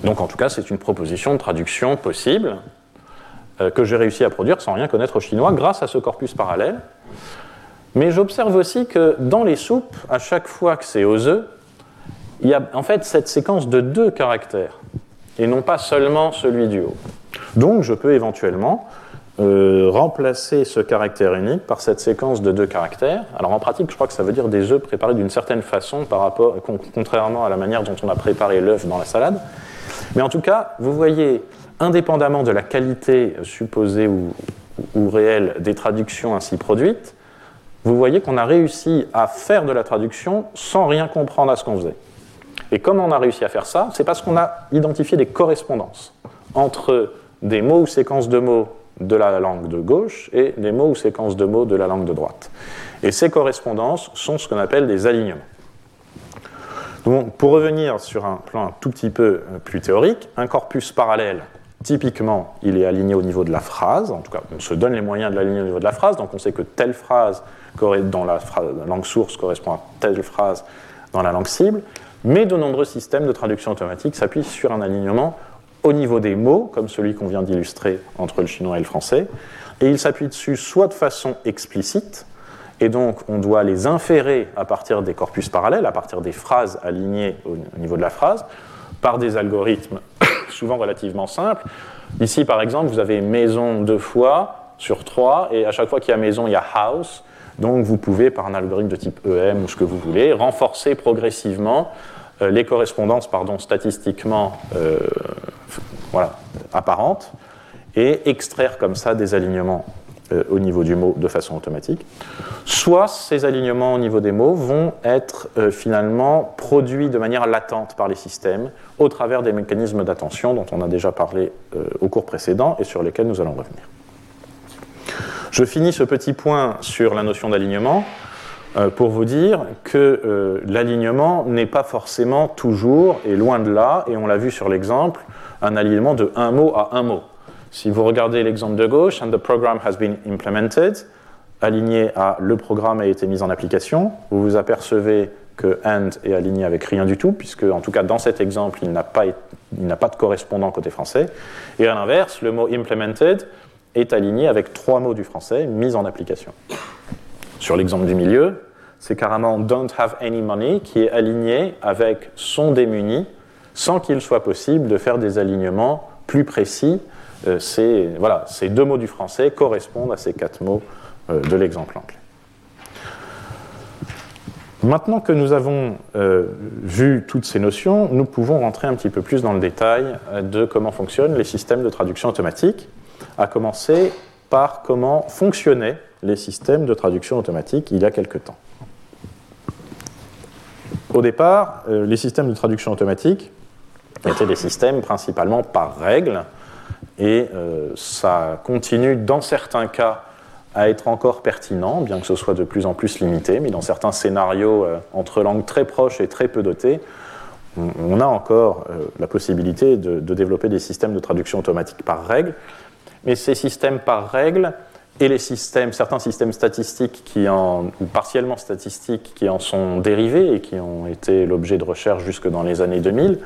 Donc en tout cas, c'est une proposition de traduction possible que j'ai réussi à produire sans rien connaître au chinois grâce à ce corpus parallèle. Mais j'observe aussi que dans les soupes, à chaque fois que c'est aux œufs, il y a en fait cette séquence de deux caractères, et non pas seulement celui du haut. Donc je peux éventuellement euh, remplacer ce caractère unique par cette séquence de deux caractères. Alors en pratique, je crois que ça veut dire des œufs préparés d'une certaine façon, par rapport, contrairement à la manière dont on a préparé l'œuf dans la salade. Mais en tout cas, vous voyez, indépendamment de la qualité supposée ou, réelle des traductions ainsi produites, vous voyez qu'on a réussi à faire de la traduction sans rien comprendre à ce qu'on faisait. Et comment on a réussi à faire ça C'est parce qu'on a identifié des correspondances entre des mots ou séquences de mots de la langue de gauche et des mots ou séquences de mots de la langue de droite. Et ces correspondances sont ce qu'on appelle des alignements. Donc, pour revenir sur un plan un tout petit peu euh, plus théorique, un corpus parallèle, typiquement, il est aligné au niveau de la phrase. En tout cas, on se donne les moyens de l'aligner au niveau de la phrase. Donc, on sait que telle phrase dans la, langue source correspond à telle phrase dans la langue cible, mais de nombreux systèmes de traduction automatique s'appuient sur un alignement au niveau des mots, comme celui qu'on vient d'illustrer entre le chinois et le français, et ils s'appuient dessus soit de façon explicite, et donc on doit les inférer à partir des corpus parallèles, à partir des phrases alignées au niveau de la phrase, par des algorithmes souvent relativement simples. Ici, par exemple, vous avez maison deux fois sur trois, et à chaque fois qu'il y a maison, il y a house. Donc vous pouvez, par un algorithme de type EM ou ce que vous voulez, renforcer progressivement euh, les correspondances pardon, statistiquement euh, voilà, apparentes et extraire comme ça des alignements euh, au niveau du mot de façon automatique. Soit ces alignements au niveau des mots vont être finalement produits de manière latente par les systèmes au travers des mécanismes d'attention dont on a déjà parlé au cours précédent et sur lesquels nous allons revenir. Je finis ce petit point sur la notion d'alignement euh, pour vous dire que euh, l'alignement n'est pas forcément toujours, et loin de là, et on l'a vu sur l'exemple, un alignement de un mot à un mot. Si vous regardez l'exemple de gauche, and the program has been implemented, aligné à le programme a été mis en application, vous vous apercevez que and est aligné avec rien du tout, puisque en tout cas dans cet exemple, il n'a pas, pas de correspondant côté français. Et à l'inverse, le mot implemented est aligné avec trois mots du français mis en application. Sur l'exemple du milieu, c'est carrément don't have any money qui est aligné avec sont démunis sans qu'il soit possible de faire des alignements plus précis. Euh, ces, voilà, ces deux mots du français correspondent à ces quatre mots euh, de l'exemple anglais. Maintenant que nous avons euh, vu toutes ces notions, nous pouvons rentrer un petit peu plus dans le détail de comment fonctionnent les systèmes de traduction automatique à commencer par comment fonctionnaient les systèmes de traduction automatique il y a quelque temps. Au départ, euh, les systèmes de traduction automatique étaient des systèmes principalement par règles, et euh, ça continue dans certains cas à être encore pertinent, bien que ce soit de plus en plus limité, mais dans certains scénarios euh, entre langues très proches et très peu dotées, on, a encore la possibilité de, développer des systèmes de traduction automatique par règles, mais ces systèmes par règle et les systèmes, certains systèmes statistiques qui en, ou partiellement statistiques qui en sont dérivés et qui ont été l'objet de recherches jusque dans les années 2000,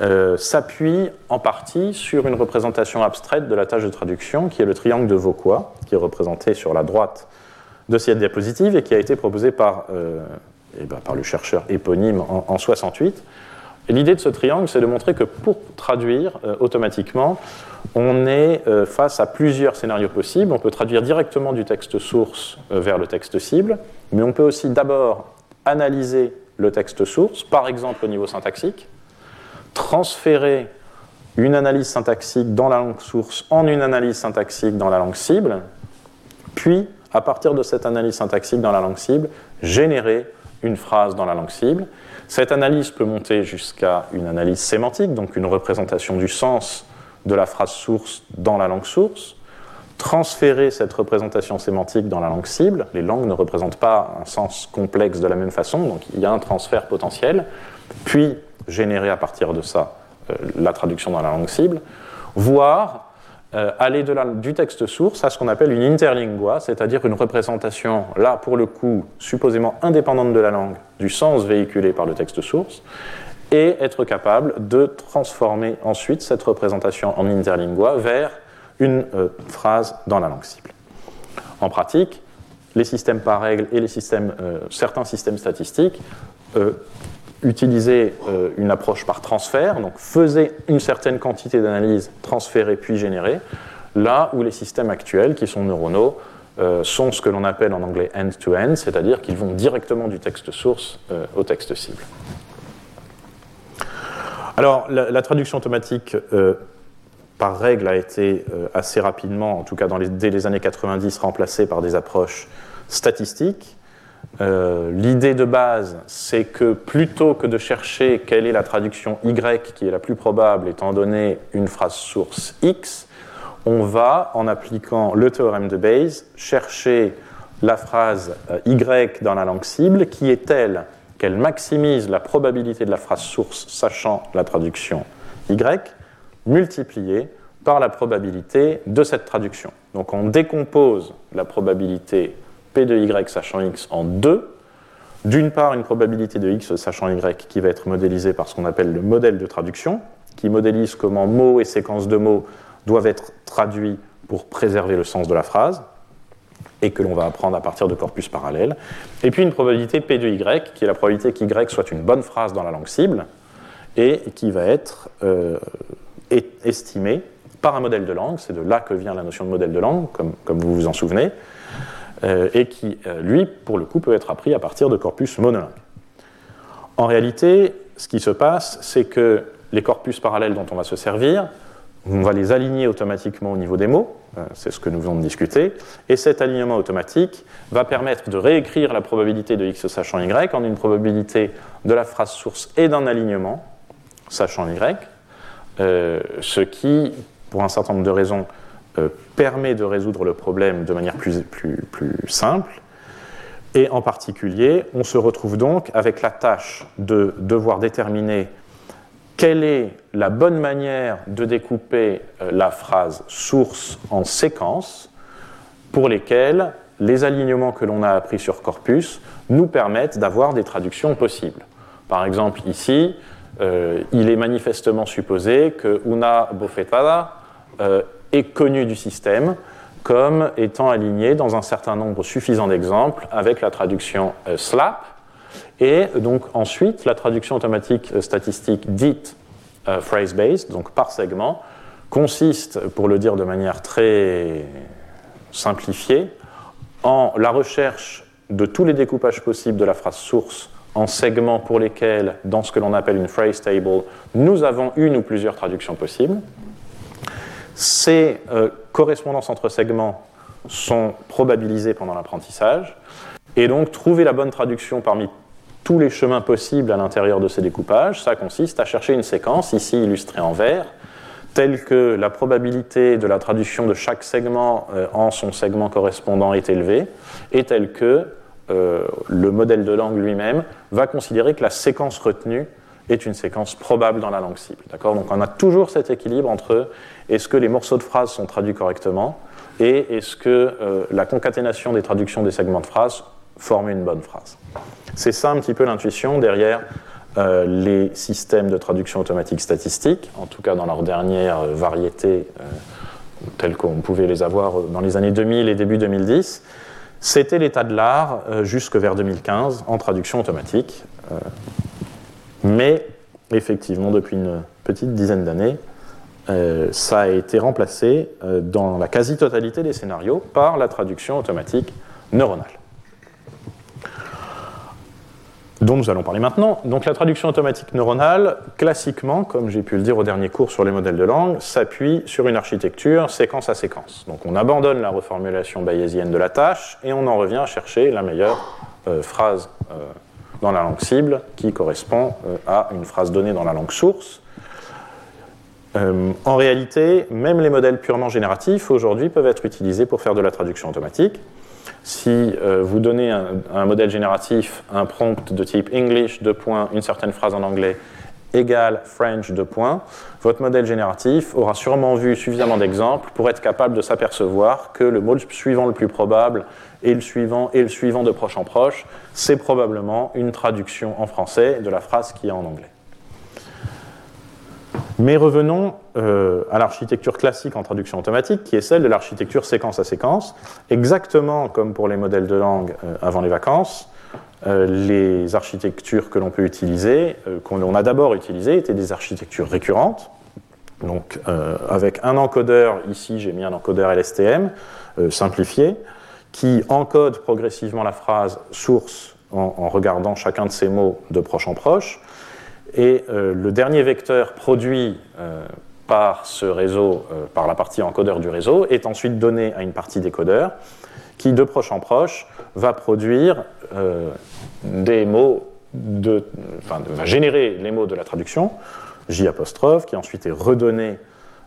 euh, s'appuient en partie sur une représentation abstraite de la tâche de traduction qui est le triangle de Vauquois, qui est représenté sur la droite de cette diapositive et qui a été proposé par, eh ben, le chercheur éponyme en, en 68. L'idée de ce triangle, c'est de montrer que pour traduire automatiquement, on est face à plusieurs scénarios possibles. On peut traduire directement du texte source vers le texte cible, mais on peut aussi d'abord analyser le texte source, par exemple au niveau syntaxique, transférer une analyse syntaxique dans la langue source en une analyse syntaxique dans la langue cible, puis, à partir de cette analyse syntaxique dans la langue cible, générer une phrase dans la langue cible. Cette analyse peut monter jusqu'à une analyse sémantique, donc une représentation du sens de la phrase source dans la langue source, transférer cette représentation sémantique dans la langue cible. Les langues ne représentent pas un sens complexe de la même façon, donc il y a un transfert potentiel, puis générer à partir de ça euh, la traduction dans la langue cible, voire euh, aller du texte source à ce qu'on appelle une interlingua, c'est-à-dire une représentation, là pour le coup, supposément indépendante de la langue, du sens véhiculé par le texte source, et être capable de transformer ensuite cette représentation en interlingua vers une euh, phrase dans la langue cible. En pratique, les systèmes par règle et les systèmes, certains systèmes statistiques euh, utilisaient une approche par transfert, donc faisaient une certaine quantité d'analyse transférée puis générée, là où les systèmes actuels, qui sont neuronaux, sont ce que l'on appelle en anglais end-to-end, c'est-à-dire qu'ils vont directement du texte source au texte cible. Alors, la, traduction automatique par règle, a été euh, assez rapidement, en tout cas dès les années 90, remplacé par des approches statistiques. Euh, l'idée de base, c'est que plutôt que de chercher quelle est la traduction Y qui est la plus probable étant donné une phrase source X, on va, en appliquant le théorème de Bayes, chercher la phrase euh, Y dans la langue cible qui est telle qu'elle maximise la probabilité de la phrase source sachant la traduction Y, multiplié par la probabilité de cette traduction. Donc on décompose la probabilité P de Y sachant X en deux. D'une part, une probabilité de X sachant Y qui va être modélisée par ce qu'on appelle le modèle de traduction, qui modélise comment mots et séquences de mots doivent être traduits pour préserver le sens de la phrase, et que l'on va apprendre à partir de corpus parallèles. Et puis une probabilité P de Y, qui est la probabilité qu'Y soit une bonne phrase dans la langue cible, et qui va être euh, est estimé par un modèle de langue, c'est de là que vient la notion de modèle de langue, comme, comme vous vous en souvenez, et qui, euh, lui, pour le coup, peut être appris à partir de corpus monolingues. En réalité, ce qui se passe, c'est que les corpus parallèles dont on va se servir, on va les aligner automatiquement au niveau des mots, euh, c'est ce que nous venons de discuter, et cet alignement automatique va permettre de réécrire la probabilité de x sachant y en une probabilité de la phrase source et d'un alignement sachant y, euh, ce qui, pour un certain nombre de raisons, euh, permet de résoudre le problème de manière plus, simple. Et en particulier, on se retrouve donc avec la tâche de devoir déterminer quelle est la bonne manière de découper euh, la phrase source en séquences pour lesquelles les alignements que l'on a appris sur corpus nous permettent d'avoir des traductions possibles. Par exemple, ici, euh, il est manifestement supposé que una bofetada est connue du système comme étant alignée dans un certain nombre suffisant d'exemples avec la traduction euh, slap. Et donc ensuite, la traduction automatique statistique dite phrase-based, donc par segment, consiste, pour le dire de manière très simplifiée, en la recherche de tous les découpages possibles de la phrase source en segments pour lesquels, dans ce que l'on appelle une phrase table, nous avons une ou plusieurs traductions possibles. Ces euh, correspondances entre segments sont probabilisées pendant l'apprentissage, et donc trouver la bonne traduction parmi tous les chemins possibles à l'intérieur de ces découpages, ça consiste à chercher une séquence, ici illustrée en vert, telle que la probabilité de la traduction de chaque segment euh, en son segment correspondant est élevée, et telle que euh, le modèle de langue lui-même va considérer que la séquence retenue est une séquence probable dans la langue cible. Donc on a toujours cet équilibre entre est-ce que les morceaux de phrases sont traduits correctement et est-ce que euh, la concaténation des traductions des segments de phrases forme une bonne phrase. C'est ça un petit peu l'intuition derrière euh, les systèmes de traduction automatique statistique, en tout cas dans leur dernière variété telle qu'on pouvait les avoir dans les années 2000 et début 2010 C'était l'état de l'art jusque vers 2015 en traduction automatique. Mais effectivement, depuis une petite dizaine d'années, ça a été remplacé dans la quasi-totalité des scénarios par la traduction automatique neuronale dont nous allons parler maintenant. Donc la traduction automatique neuronale, classiquement, comme j'ai pu le dire au dernier cours sur les modèles de langue, s'appuie sur une architecture séquence à séquence. Donc on abandonne la reformulation bayésienne de la tâche et on en revient à chercher la meilleure euh, phrase euh, dans la langue cible qui correspond euh, à une phrase donnée dans la langue source. en réalité, même les modèles purement génératifs aujourd'hui peuvent être utilisés pour faire de la traduction automatique. Si euh, vous donnez un, un, modèle génératif un prompt de type English, deux points, une certaine phrase en anglais, égale French, deux points, votre modèle génératif aura sûrement vu suffisamment d'exemples pour être capable de s'apercevoir que le mot suivant le plus probable et le suivant et le suivant de proche en proche, c'est probablement une traduction en français de la phrase qui est en anglais. Mais revenons euh, à l'architecture classique en traduction automatique, qui est celle de l'architecture séquence à séquence. Exactement comme pour les modèles de langue euh, avant les vacances, les architectures que l'on peut utiliser, qu'on a d'abord utilisées, étaient des architectures récurrentes. Donc, avec un encodeur, ici j'ai mis un encodeur LSTM simplifié, qui encode progressivement la phrase source en regardant chacun de ces mots de proche en proche et euh, le dernier vecteur produit euh, par ce réseau, euh, par la partie encodeur du réseau, est ensuite donné à une partie décodeur qui, de proche en proche, va produire des mots, de, enfin, va générer les mots de la traduction, J qui ensuite est redonné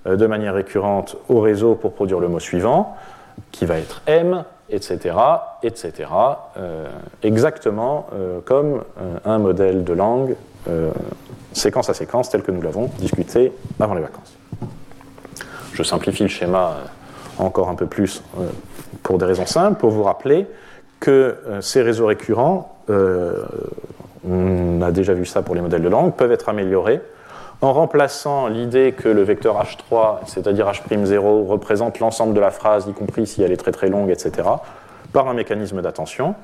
de manière récurrente au réseau pour produire le mot suivant, qui va être M, etc., etc., exactement comme un modèle de langue euh, séquence à séquence tel que nous l'avons discuté avant les vacances. Je simplifie le schéma euh, encore un peu plus euh, pour des raisons simples, pour vous rappeler que ces réseaux récurrents, on a déjà vu ça pour les modèles de langue, peuvent être améliorés en remplaçant l'idée que le vecteur H3, c'est-à-dire H'0, représente l'ensemble de la phrase, y compris si elle est très très longue, etc., par un mécanisme d'attention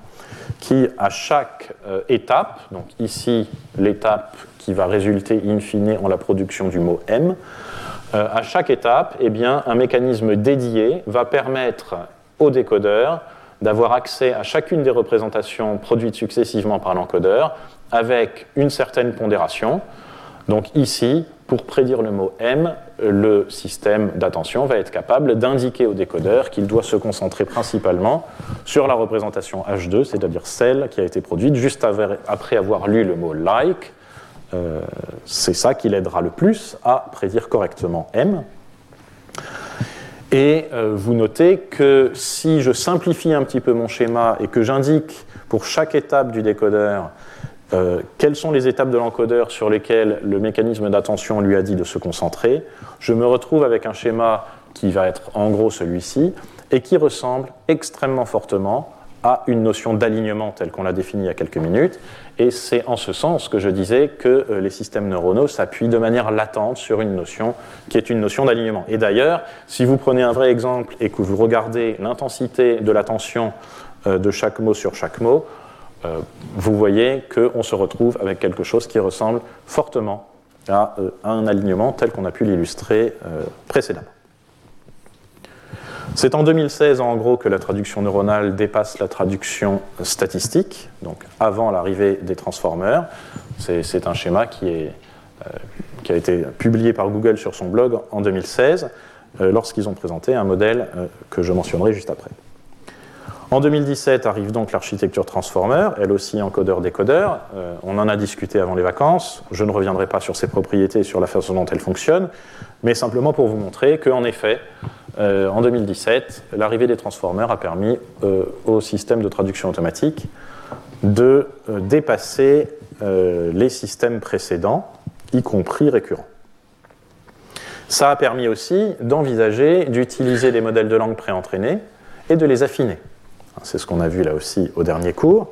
qui, à chaque euh, étape, donc ici l'étape qui va résulter in fine en la production du mot M, euh, à chaque étape, eh bien, un mécanisme dédié va permettre au décodeur d'avoir accès à chacune des représentations produites successivement par l'encodeur avec une certaine pondération. Donc ici, pour prédire le mot M, le système d'attention va être capable d'indiquer au décodeur qu'il doit se concentrer principalement sur la représentation H2, c'est-à-dire celle qui a été produite juste après avoir lu le mot like. Euh, c'est ça qui l'aidera le plus à prédire correctement M. Et euh, vous notez que si je simplifie un petit peu mon schéma et que j'indique pour chaque étape du décodeur euh, quelles sont les étapes de l'encodeur sur lesquelles le mécanisme d'attention lui a dit de se concentrer, je me retrouve avec un schéma qui va être en gros celui-ci et qui ressemble extrêmement fortement à une notion d'alignement telle qu'on l'a définie il y a quelques minutes. Et c'est en ce sens que je disais que euh, les systèmes neuronaux s'appuient de manière latente sur une notion qui est une notion d'alignement. Et d'ailleurs, si vous prenez un vrai exemple et que vous regardez l'intensité de l'attention euh, de chaque mot sur chaque mot, euh, vous voyez qu'on se retrouve avec quelque chose qui ressemble fortement à, un alignement tel qu'on a pu l'illustrer précédemment. C'est en 2016 en gros que la traduction neuronale dépasse la traduction statistique, donc avant l'arrivée des transformers. C'est un schéma qui, est, qui, a été publié par Google sur son blog en 2016 lorsqu'ils ont présenté un modèle que je mentionnerai juste après. En 2017 arrive donc l'architecture transformer, elle aussi encodeur-décodeur. Euh, on en a discuté avant les vacances. Je ne reviendrai pas sur ses propriétés et sur la façon dont elle fonctionne, mais simplement pour vous montrer qu'en effet, euh, en 2017, l'arrivée des transformers a permis euh, au système de traduction automatique de dépasser les systèmes précédents, y compris récurrents. Ça a permis aussi d'envisager d'utiliser des modèles de langue préentraînés et de les affiner. C'est ce qu'on a vu là aussi au dernier cours.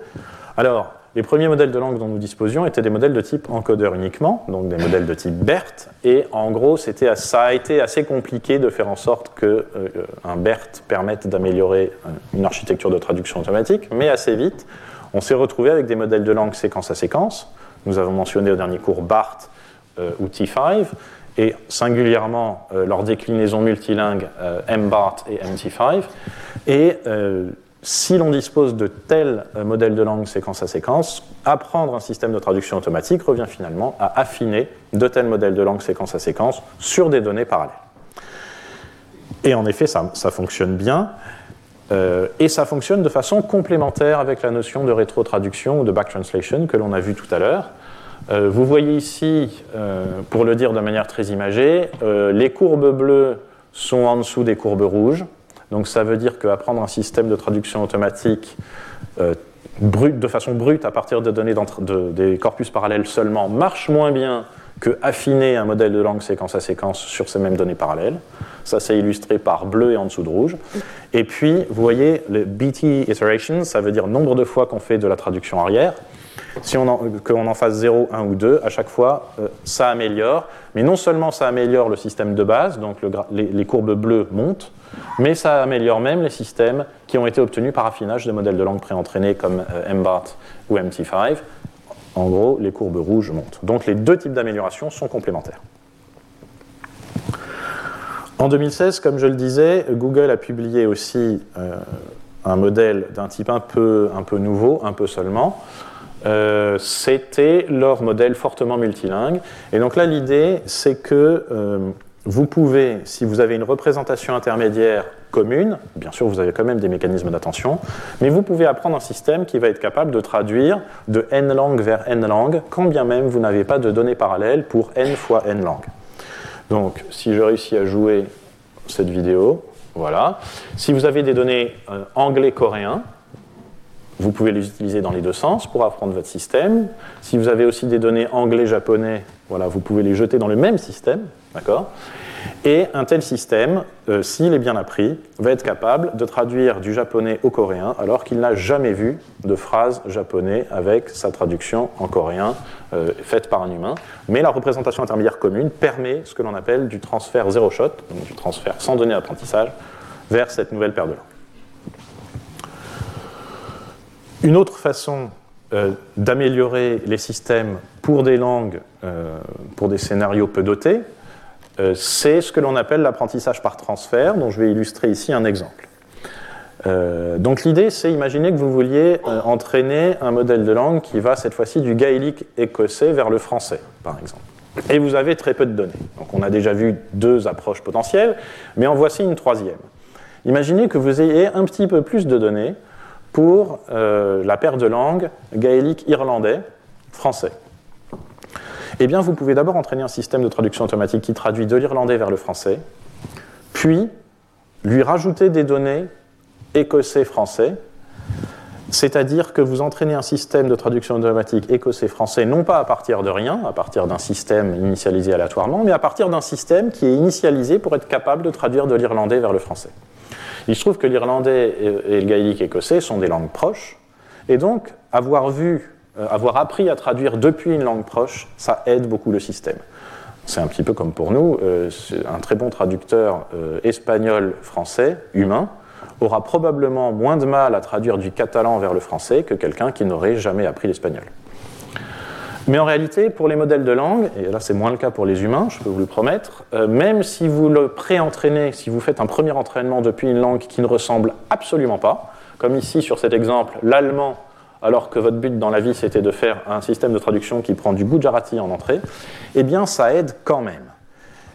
Alors, les premiers modèles de langue dont nous disposions étaient des modèles de type encodeur uniquement, donc des modèles de type BERT, et en gros, ça a été assez compliqué de faire en sorte qu'un euh, BERT permette d'améliorer une architecture de traduction automatique, mais assez vite, on s'est retrouvé avec des modèles de langue séquence à séquence. Nous avons mentionné au dernier cours BART euh, ou T5, et singulièrement euh, leur déclinaison multilingue MBART et MT5. Et si l'on dispose de tels euh, modèles de langue séquence à séquence, apprendre un système de traduction automatique revient finalement à affiner de tels modèles de langue séquence à séquence sur des données parallèles. Et en effet, ça, fonctionne bien. Euh, et ça fonctionne de façon complémentaire avec la notion de rétro-traduction ou de back-translation que l'on a vu tout à l'heure. Euh, vous voyez ici, pour le dire de manière très imagée, les courbes bleues sont en dessous des courbes rouges. Donc ça veut dire qu'apprendre un système de traduction automatique euh, de façon brute à partir de données des corpus parallèles seulement marche moins bien que affiner un modèle de langue séquence à séquence sur ces mêmes données parallèles. Ça, c'est illustré par bleu et en dessous de rouge. Et puis, vous voyez, le BT iteration, ça veut dire nombre de fois qu'on fait de la traduction arrière. Si on qu'on en fasse 0, 1 ou 2, à chaque fois, euh, ça améliore. Mais non seulement ça améliore le système de base, donc les, courbes bleues montent, mais ça améliore même les systèmes qui ont été obtenus par affinage de modèles de langue préentraînés comme euh, MBART ou MT5. En gros, les courbes rouges montent. Donc les deux types d'amélioration sont complémentaires. En 2016, comme je le disais, Google a publié aussi euh, un modèle d'un type un peu, un peu nouveau, un peu seulement, euh, c'était leur modèle fortement multilingue. Et donc là, l'idée, c'est que euh, vous pouvez, si vous avez une représentation intermédiaire commune, bien sûr, vous avez quand même des mécanismes d'attention, mais vous pouvez apprendre un système qui va être capable de traduire de n langue vers n langue, quand bien même vous n'avez pas de données parallèles pour n fois n langue. Donc, si je réussis à jouer cette vidéo, voilà. Si vous avez des données euh, anglais-coréen, vous pouvez les utiliser dans les deux sens pour apprendre votre système. Si vous avez aussi des données anglais-japonais, voilà, vous pouvez les jeter dans le même système. D'accord? Et un tel système, euh, s'il est bien appris, va être capable de traduire du japonais au coréen alors qu'il n'a jamais vu de phrase japonais avec sa traduction en coréen euh, faite par un humain. Mais la représentation intermédiaire commune permet ce que l'on appelle du transfert zéro shot, donc du transfert sans données d'apprentissage, vers cette nouvelle paire de langues. Une autre façon euh, d'améliorer les systèmes pour des langues, euh, pour des scénarios peu dotés, euh, c'est ce que l'on appelle l'apprentissage par transfert, dont je vais illustrer ici un exemple. donc l'idée, c'est imaginer que vous vouliez entraîner un modèle de langue qui va cette fois-ci du gaélique écossais vers le français, par exemple. Et vous avez très peu de données. Donc on a déjà vu deux approches potentielles, mais en voici une troisième. Imaginez que vous ayez un petit peu plus de données pour euh, la paire de langues gaélique irlandais français. Eh bien, vous pouvez d'abord entraîner un système de traduction automatique qui traduit de l'irlandais vers le français, puis lui rajouter des données écossais-français, c'est-à-dire que vous entraînez un système de traduction automatique écossais-français non pas à partir de rien, à partir d'un système initialisé aléatoirement, mais à partir d'un système qui est initialisé pour être capable de traduire de l'irlandais vers le français. Il se trouve que l'irlandais et le gaélique écossais sont des langues proches, et donc avoir vu, euh, avoir appris à traduire depuis une langue proche, ça aide beaucoup le système. C'est un petit peu comme pour nous, euh, un très bon traducteur euh, espagnol-français, humain, aura probablement moins de mal à traduire du catalan vers le français que quelqu'un qui n'aurait jamais appris l'espagnol. Mais en réalité, pour les modèles de langue, et là c'est moins le cas pour les humains, je peux vous le promettre, euh, même si vous le pré-entraînez, si vous faites un premier entraînement depuis une langue qui ne ressemble absolument pas, comme ici sur cet exemple, l'allemand, alors que votre but dans la vie c'était de faire un système de traduction qui prend du Gujarati en entrée, eh bien ça aide quand même.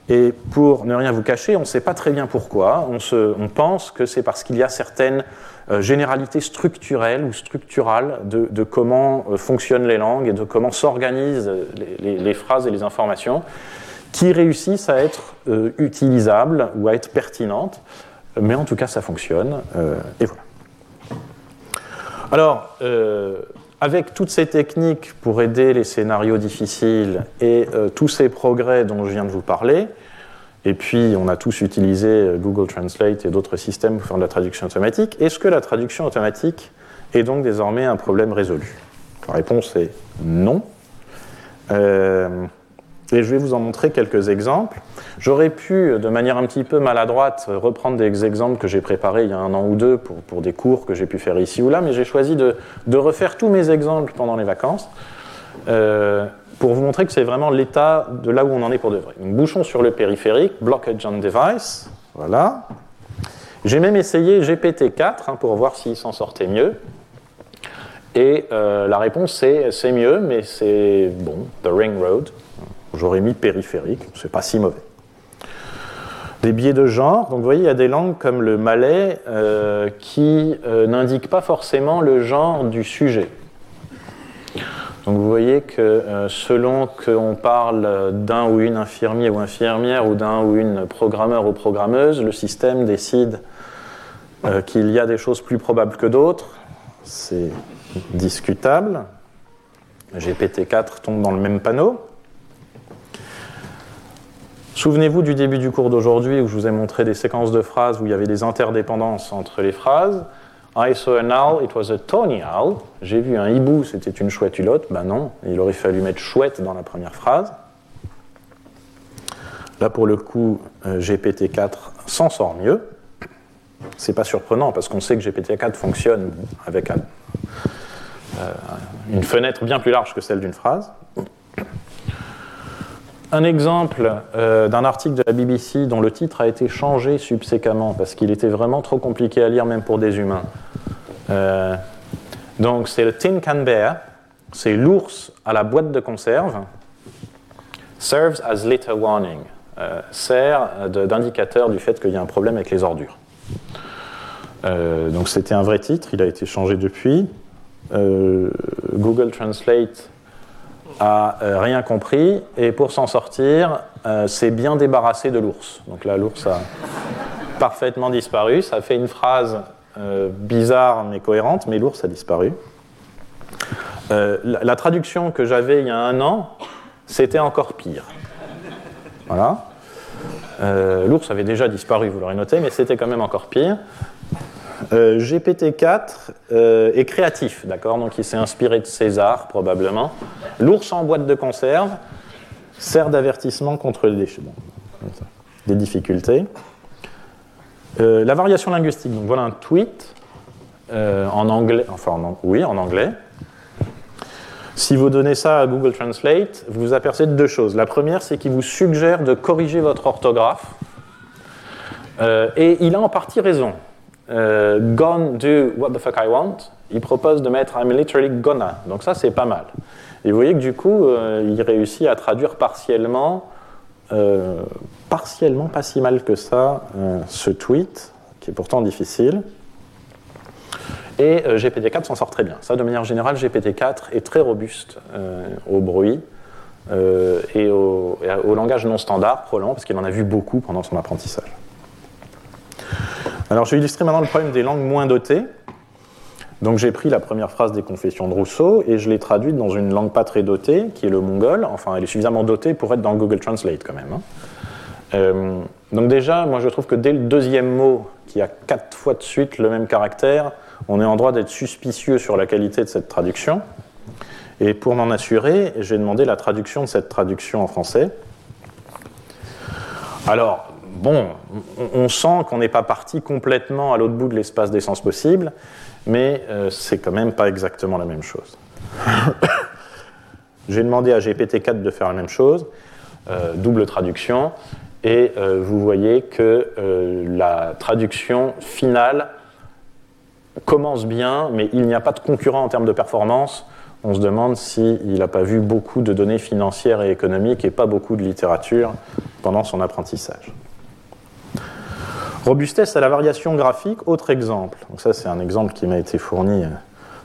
Et pour ne rien vous cacher, on ne sait pas très bien pourquoi. On, se, on pense que c'est parce qu'il y a certaines euh, généralité structurelle ou structurale de, comment euh, fonctionnent les langues et de comment s'organisent les, phrases et les informations qui réussissent à être euh, utilisables ou à être pertinentes. Mais en tout cas, ça fonctionne. et voilà. Alors, avec toutes ces techniques pour aider les scénarios difficiles et tous ces progrès dont je viens de vous parler, et puis, on a tous utilisé euh, Google Translate et d'autres systèmes pour faire de la traduction automatique. Est-ce que la traduction automatique est donc désormais un problème résolu? La réponse est non. Euh, et je vais vous en montrer quelques exemples. J'aurais pu, de manière un petit peu maladroite, reprendre des exemples que j'ai préparés il y a un an ou deux pour, pour des cours que j'ai pu faire ici ou là, mais j'ai choisi de, de, refaire tous mes exemples pendant les vacances euh, pour vous montrer que c'est vraiment l'état de là où on en est pour de vrai. Donc, bouchon sur le périphérique, blockage on device, voilà. J'ai même essayé GPT-4 hein, pour voir s'il s'en sortait mieux. Et euh, la réponse c'est c'est mieux, mais c'est bon, the ring road. J'aurais mis périphérique, c'est pas si mauvais. Des biais de genre, donc vous voyez, il y a des langues comme le malais euh, qui euh, n'indiquent pas forcément le genre du sujet. Donc vous voyez que euh, selon qu'on parle d'un ou une infirmier ou infirmière ou d'un ou une programmeur ou programmeuse, le système décide qu'il y a des choses plus probables que d'autres. C'est discutable. GPT-4 tombe dans le même panneau. Souvenez-vous du début du cours d'aujourd'hui où je vous ai montré des séquences de phrases où il y avait des interdépendances entre les phrases. I saw an owl, it was a tawny owl. J'ai vu un hibou, c'était une chouette hulotte. Ben non, il aurait fallu mettre chouette dans la première phrase. Là, pour le coup, euh, GPT-4 s'en sort mieux. C'est pas surprenant parce qu'on sait que GPT-4 fonctionne avec euh, une fenêtre bien plus large que celle d'une phrase. Un exemple euh, d'un article de la BBC dont le titre a été changé subséquemment parce qu'il était vraiment trop compliqué à lire même pour des humains. Euh, donc c'est le Tin Can Bear, c'est l'ours à la boîte de conserve, serves as litter warning, euh, sert d'indicateur du fait qu'il y a un problème avec les ordures. Euh, donc c'était un vrai titre, il a été changé depuis. Google Translate a euh, rien compris et pour s'en sortir, euh, s'est bien débarrassé de l'ours. Donc là, l'ours a parfaitement disparu. Ça fait une phrase euh, bizarre mais cohérente, mais l'ours a disparu. La, traduction que j'avais il y a un an, c'était encore pire. Voilà. L'ours avait déjà disparu, vous l'aurez noté, mais c'était quand même encore pire. Euh, GPT-4 euh, est créatif, d'accord? Donc il s'est inspiré de César, probablement. L'ours en boîte de conserve sert d'avertissement contre les déchets. Des difficultés. Euh, la variation linguistique, donc voilà un tweet en anglais, enfin en, oui, en anglais. Si vous donnez ça à Google Translate, vous vous apercevez de deux choses. La première, c'est qu'il vous suggère de corriger votre orthographe. Et il a en partie raison. Euh, gone do what the fuck I want, il propose de mettre I'm literally gonna. Donc ça, c'est pas mal. Et vous voyez que du coup, euh, il réussit à traduire partiellement, euh, partiellement, pas si mal que ça, euh, ce tweet, qui est pourtant difficile. Et euh, GPT-4 s'en sort très bien. Ça, de manière générale, GPT-4 est très robuste au bruit et au, et au langage non standard, probablement parce qu'il en a vu beaucoup pendant son apprentissage. Alors, je vais illustrer maintenant le problème des langues moins dotées. Donc, j'ai pris la première phrase des Confessions de Rousseau et je l'ai traduite dans une langue pas très dotée, qui est le mongol. Enfin, elle est suffisamment dotée pour être dans Google Translate quand même. Hein. Euh, donc, déjà, moi, je trouve que dès le deuxième mot, qui a quatre fois de suite le même caractère, on est en droit d'être suspicieux sur la qualité de cette traduction. Et pour m'en assurer, j'ai demandé la traduction de cette traduction en français. Alors, bon, on, sent qu'on n'est pas parti complètement à l'autre bout de l'espace des sens possibles, mais euh, c'est quand même pas exactement la même chose. J'ai demandé à GPT-4 de faire la même chose, euh, double traduction, et euh, vous voyez que la traduction finale commence bien, mais il n'y a pas de concurrent en termes de performance. On se demande s'il n'a pas vu beaucoup de données financières et économiques et pas beaucoup de littérature pendant son apprentissage. Robustesse à la variation graphique, autre exemple. Donc ça, c'est un exemple qui m'a été fourni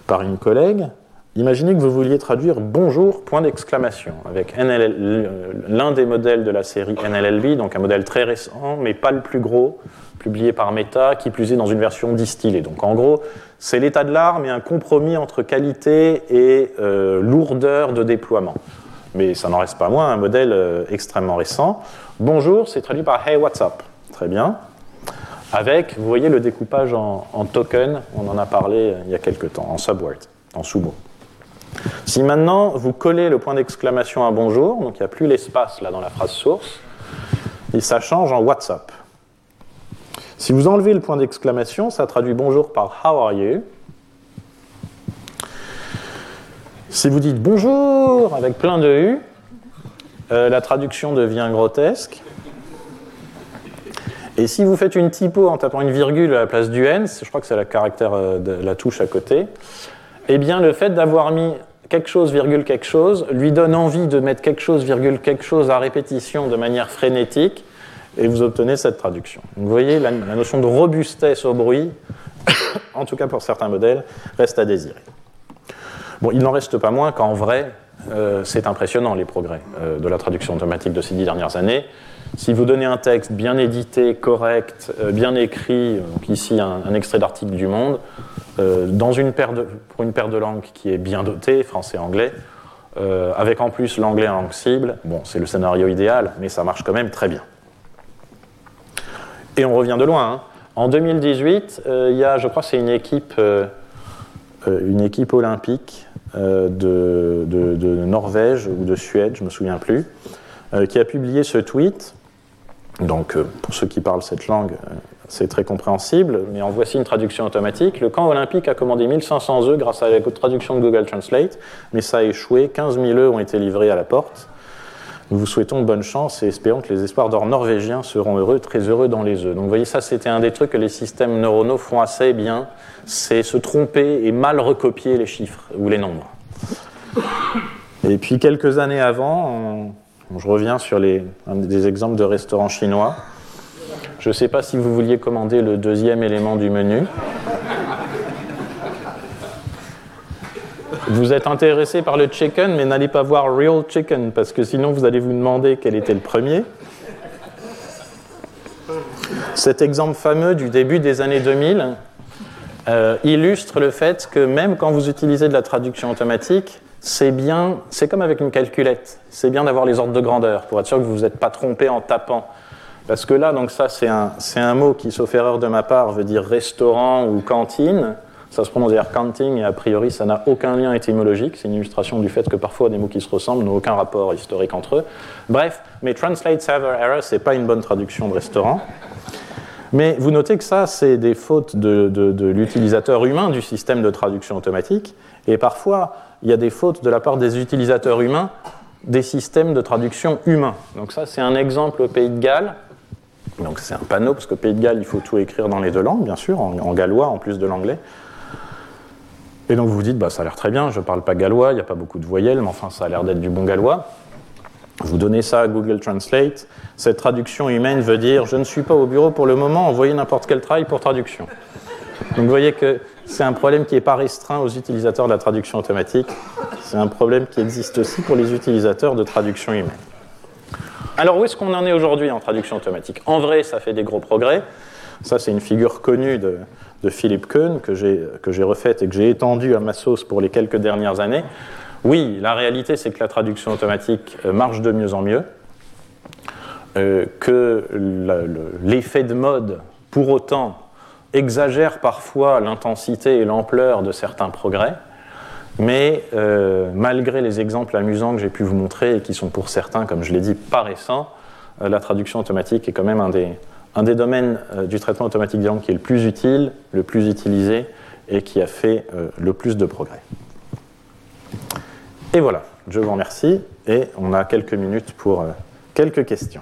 par une collègue. Imaginez que vous vouliez traduire bonjour, point d'exclamation, avec l'un des modèles de la série NLLB, donc un modèle très récent, mais pas le plus gros, publié par Meta, qui plus est dans une version distillée. Donc en gros, c'est l'état de l'art, mais un compromis entre qualité et euh, lourdeur de déploiement. Mais ça n'en reste pas moins un modèle euh, extrêmement récent. Bonjour, c'est traduit par Hey, what's up Très bien avec, vous voyez, le découpage en, en, token, on en a parlé il y a quelques temps, en subword, en sumo. Si maintenant vous collez le point d'exclamation à bonjour, donc il n'y a plus l'espace là dans la phrase source, et ça change en WhatsApp. Si vous enlevez le point d'exclamation, ça traduit bonjour par How are you Si vous dites bonjour avec plein de U, euh, la traduction devient grotesque. Et si vous faites une typo en tapant une virgule à la place du N, je crois que c'est la caractère euh, de la touche à côté, eh bien le fait d'avoir mis quelque chose, virgule quelque chose, lui donne envie de mettre quelque chose, virgule quelque chose à répétition de manière frénétique, et vous obtenez cette traduction. vous voyez, la notion de robustesse au bruit, en tout cas pour certains modèles, reste à désirer. Bon, il n'en reste pas moins qu'en vrai, euh, c'est impressionnant les progrès euh, de la traduction automatique de ces dix dernières années. Si vous donnez un texte bien édité, correct, euh, bien écrit, donc ici un, extrait d'article du Monde, dans une paire de, pour une paire de langues qui est bien dotée, français-anglais, avec en plus l'anglais en langue cible, bon, c'est le scénario idéal, mais ça marche quand même très bien. Et on revient de loin. Hein. En 2018, il y a, je crois, c'est une équipe, une équipe olympique euh, de, Norvège ou de Suède, je ne me souviens plus, euh, qui a publié ce tweet. Donc, euh, pour ceux qui parlent cette langue, c'est très compréhensible, mais en voici une traduction automatique. Le camp olympique a commandé 1500 œufs grâce à la traduction de Google Translate, mais ça a échoué. 15 000 œufs ont été livrés à la porte. Nous vous souhaitons bonne chance et espérons que les espoirs d'or norvégiens seront heureux, très heureux dans les œufs. Donc vous voyez, ça c'était un des trucs que les systèmes neuronaux font assez bien, c'est se tromper et mal recopier les chiffres ou les nombres. Et puis quelques années avant, je reviens sur les, des exemples de restaurants chinois. Je ne sais pas si vous vouliez commander le deuxième élément du menu. Vous êtes intéressé par le chicken, mais n'allez pas voir real chicken, parce que sinon vous allez vous demander quel était le premier. Cet exemple fameux du début des années 2000 euh, illustre le fait que même quand vous utilisez de la traduction automatique, c'est bien, c'est comme avec une calculette, c'est bien d'avoir les ordres de grandeur pour être sûr que vous ne vous êtes pas trompé en tapant. Parce que là, donc ça, c'est un, mot qui, sauf erreur de ma part, veut dire restaurant ou cantine. Ça se prononce d'ailleurs canting et a priori ça n'a aucun lien étymologique. C'est une illustration du fait que parfois des mots qui se ressemblent n'ont aucun rapport historique entre eux. Bref, mais translate server error, c'est pas une bonne traduction de restaurant. Mais vous notez que ça, c'est des fautes de l'utilisateur humain du système de traduction automatique. Et parfois, il y a des fautes de la part des utilisateurs humains des systèmes de traduction humains. Donc ça, c'est un exemple au Pays de Galles. Donc c'est un panneau, parce qu'au Pays de Galles, il faut tout écrire dans les deux langues, bien sûr, en gallois en plus de l'anglais. Et donc vous vous dites, bah, ça a l'air très bien, je ne parle pas gallois, il n'y a pas beaucoup de voyelles, mais enfin ça a l'air d'être du bon gallois. Vous donnez ça à Google Translate. Cette traduction humaine veut dire je ne suis pas au bureau pour le moment, envoyez n'importe quel travail pour traduction. Donc vous voyez que c'est un problème qui n'est pas restreint aux utilisateurs de la traduction automatique, c'est un problème qui existe aussi pour les utilisateurs de traduction humaine. Alors où est-ce qu'on en est aujourd'hui en traduction automatique? En vrai, ça fait des gros progrès. Ça, c'est une figure connue de, Philippe Kuhn, que j'ai refaite et que j'ai étendue à ma sauce pour les quelques dernières années. Oui, la réalité, c'est que la traduction automatique euh, marche de mieux en mieux, euh, que l'effet de mode, pour autant, exagère parfois l'intensité et l'ampleur de certains progrès, mais euh, malgré les exemples amusants que j'ai pu vous montrer et qui sont pour certains, comme je l'ai dit, pas récents, la traduction automatique est quand même un des, domaines euh, du traitement automatique des qui est le plus utile, le plus utilisé et qui a fait euh, le plus de progrès. Et voilà, je vous remercie et on a quelques minutes pour euh, quelques questions.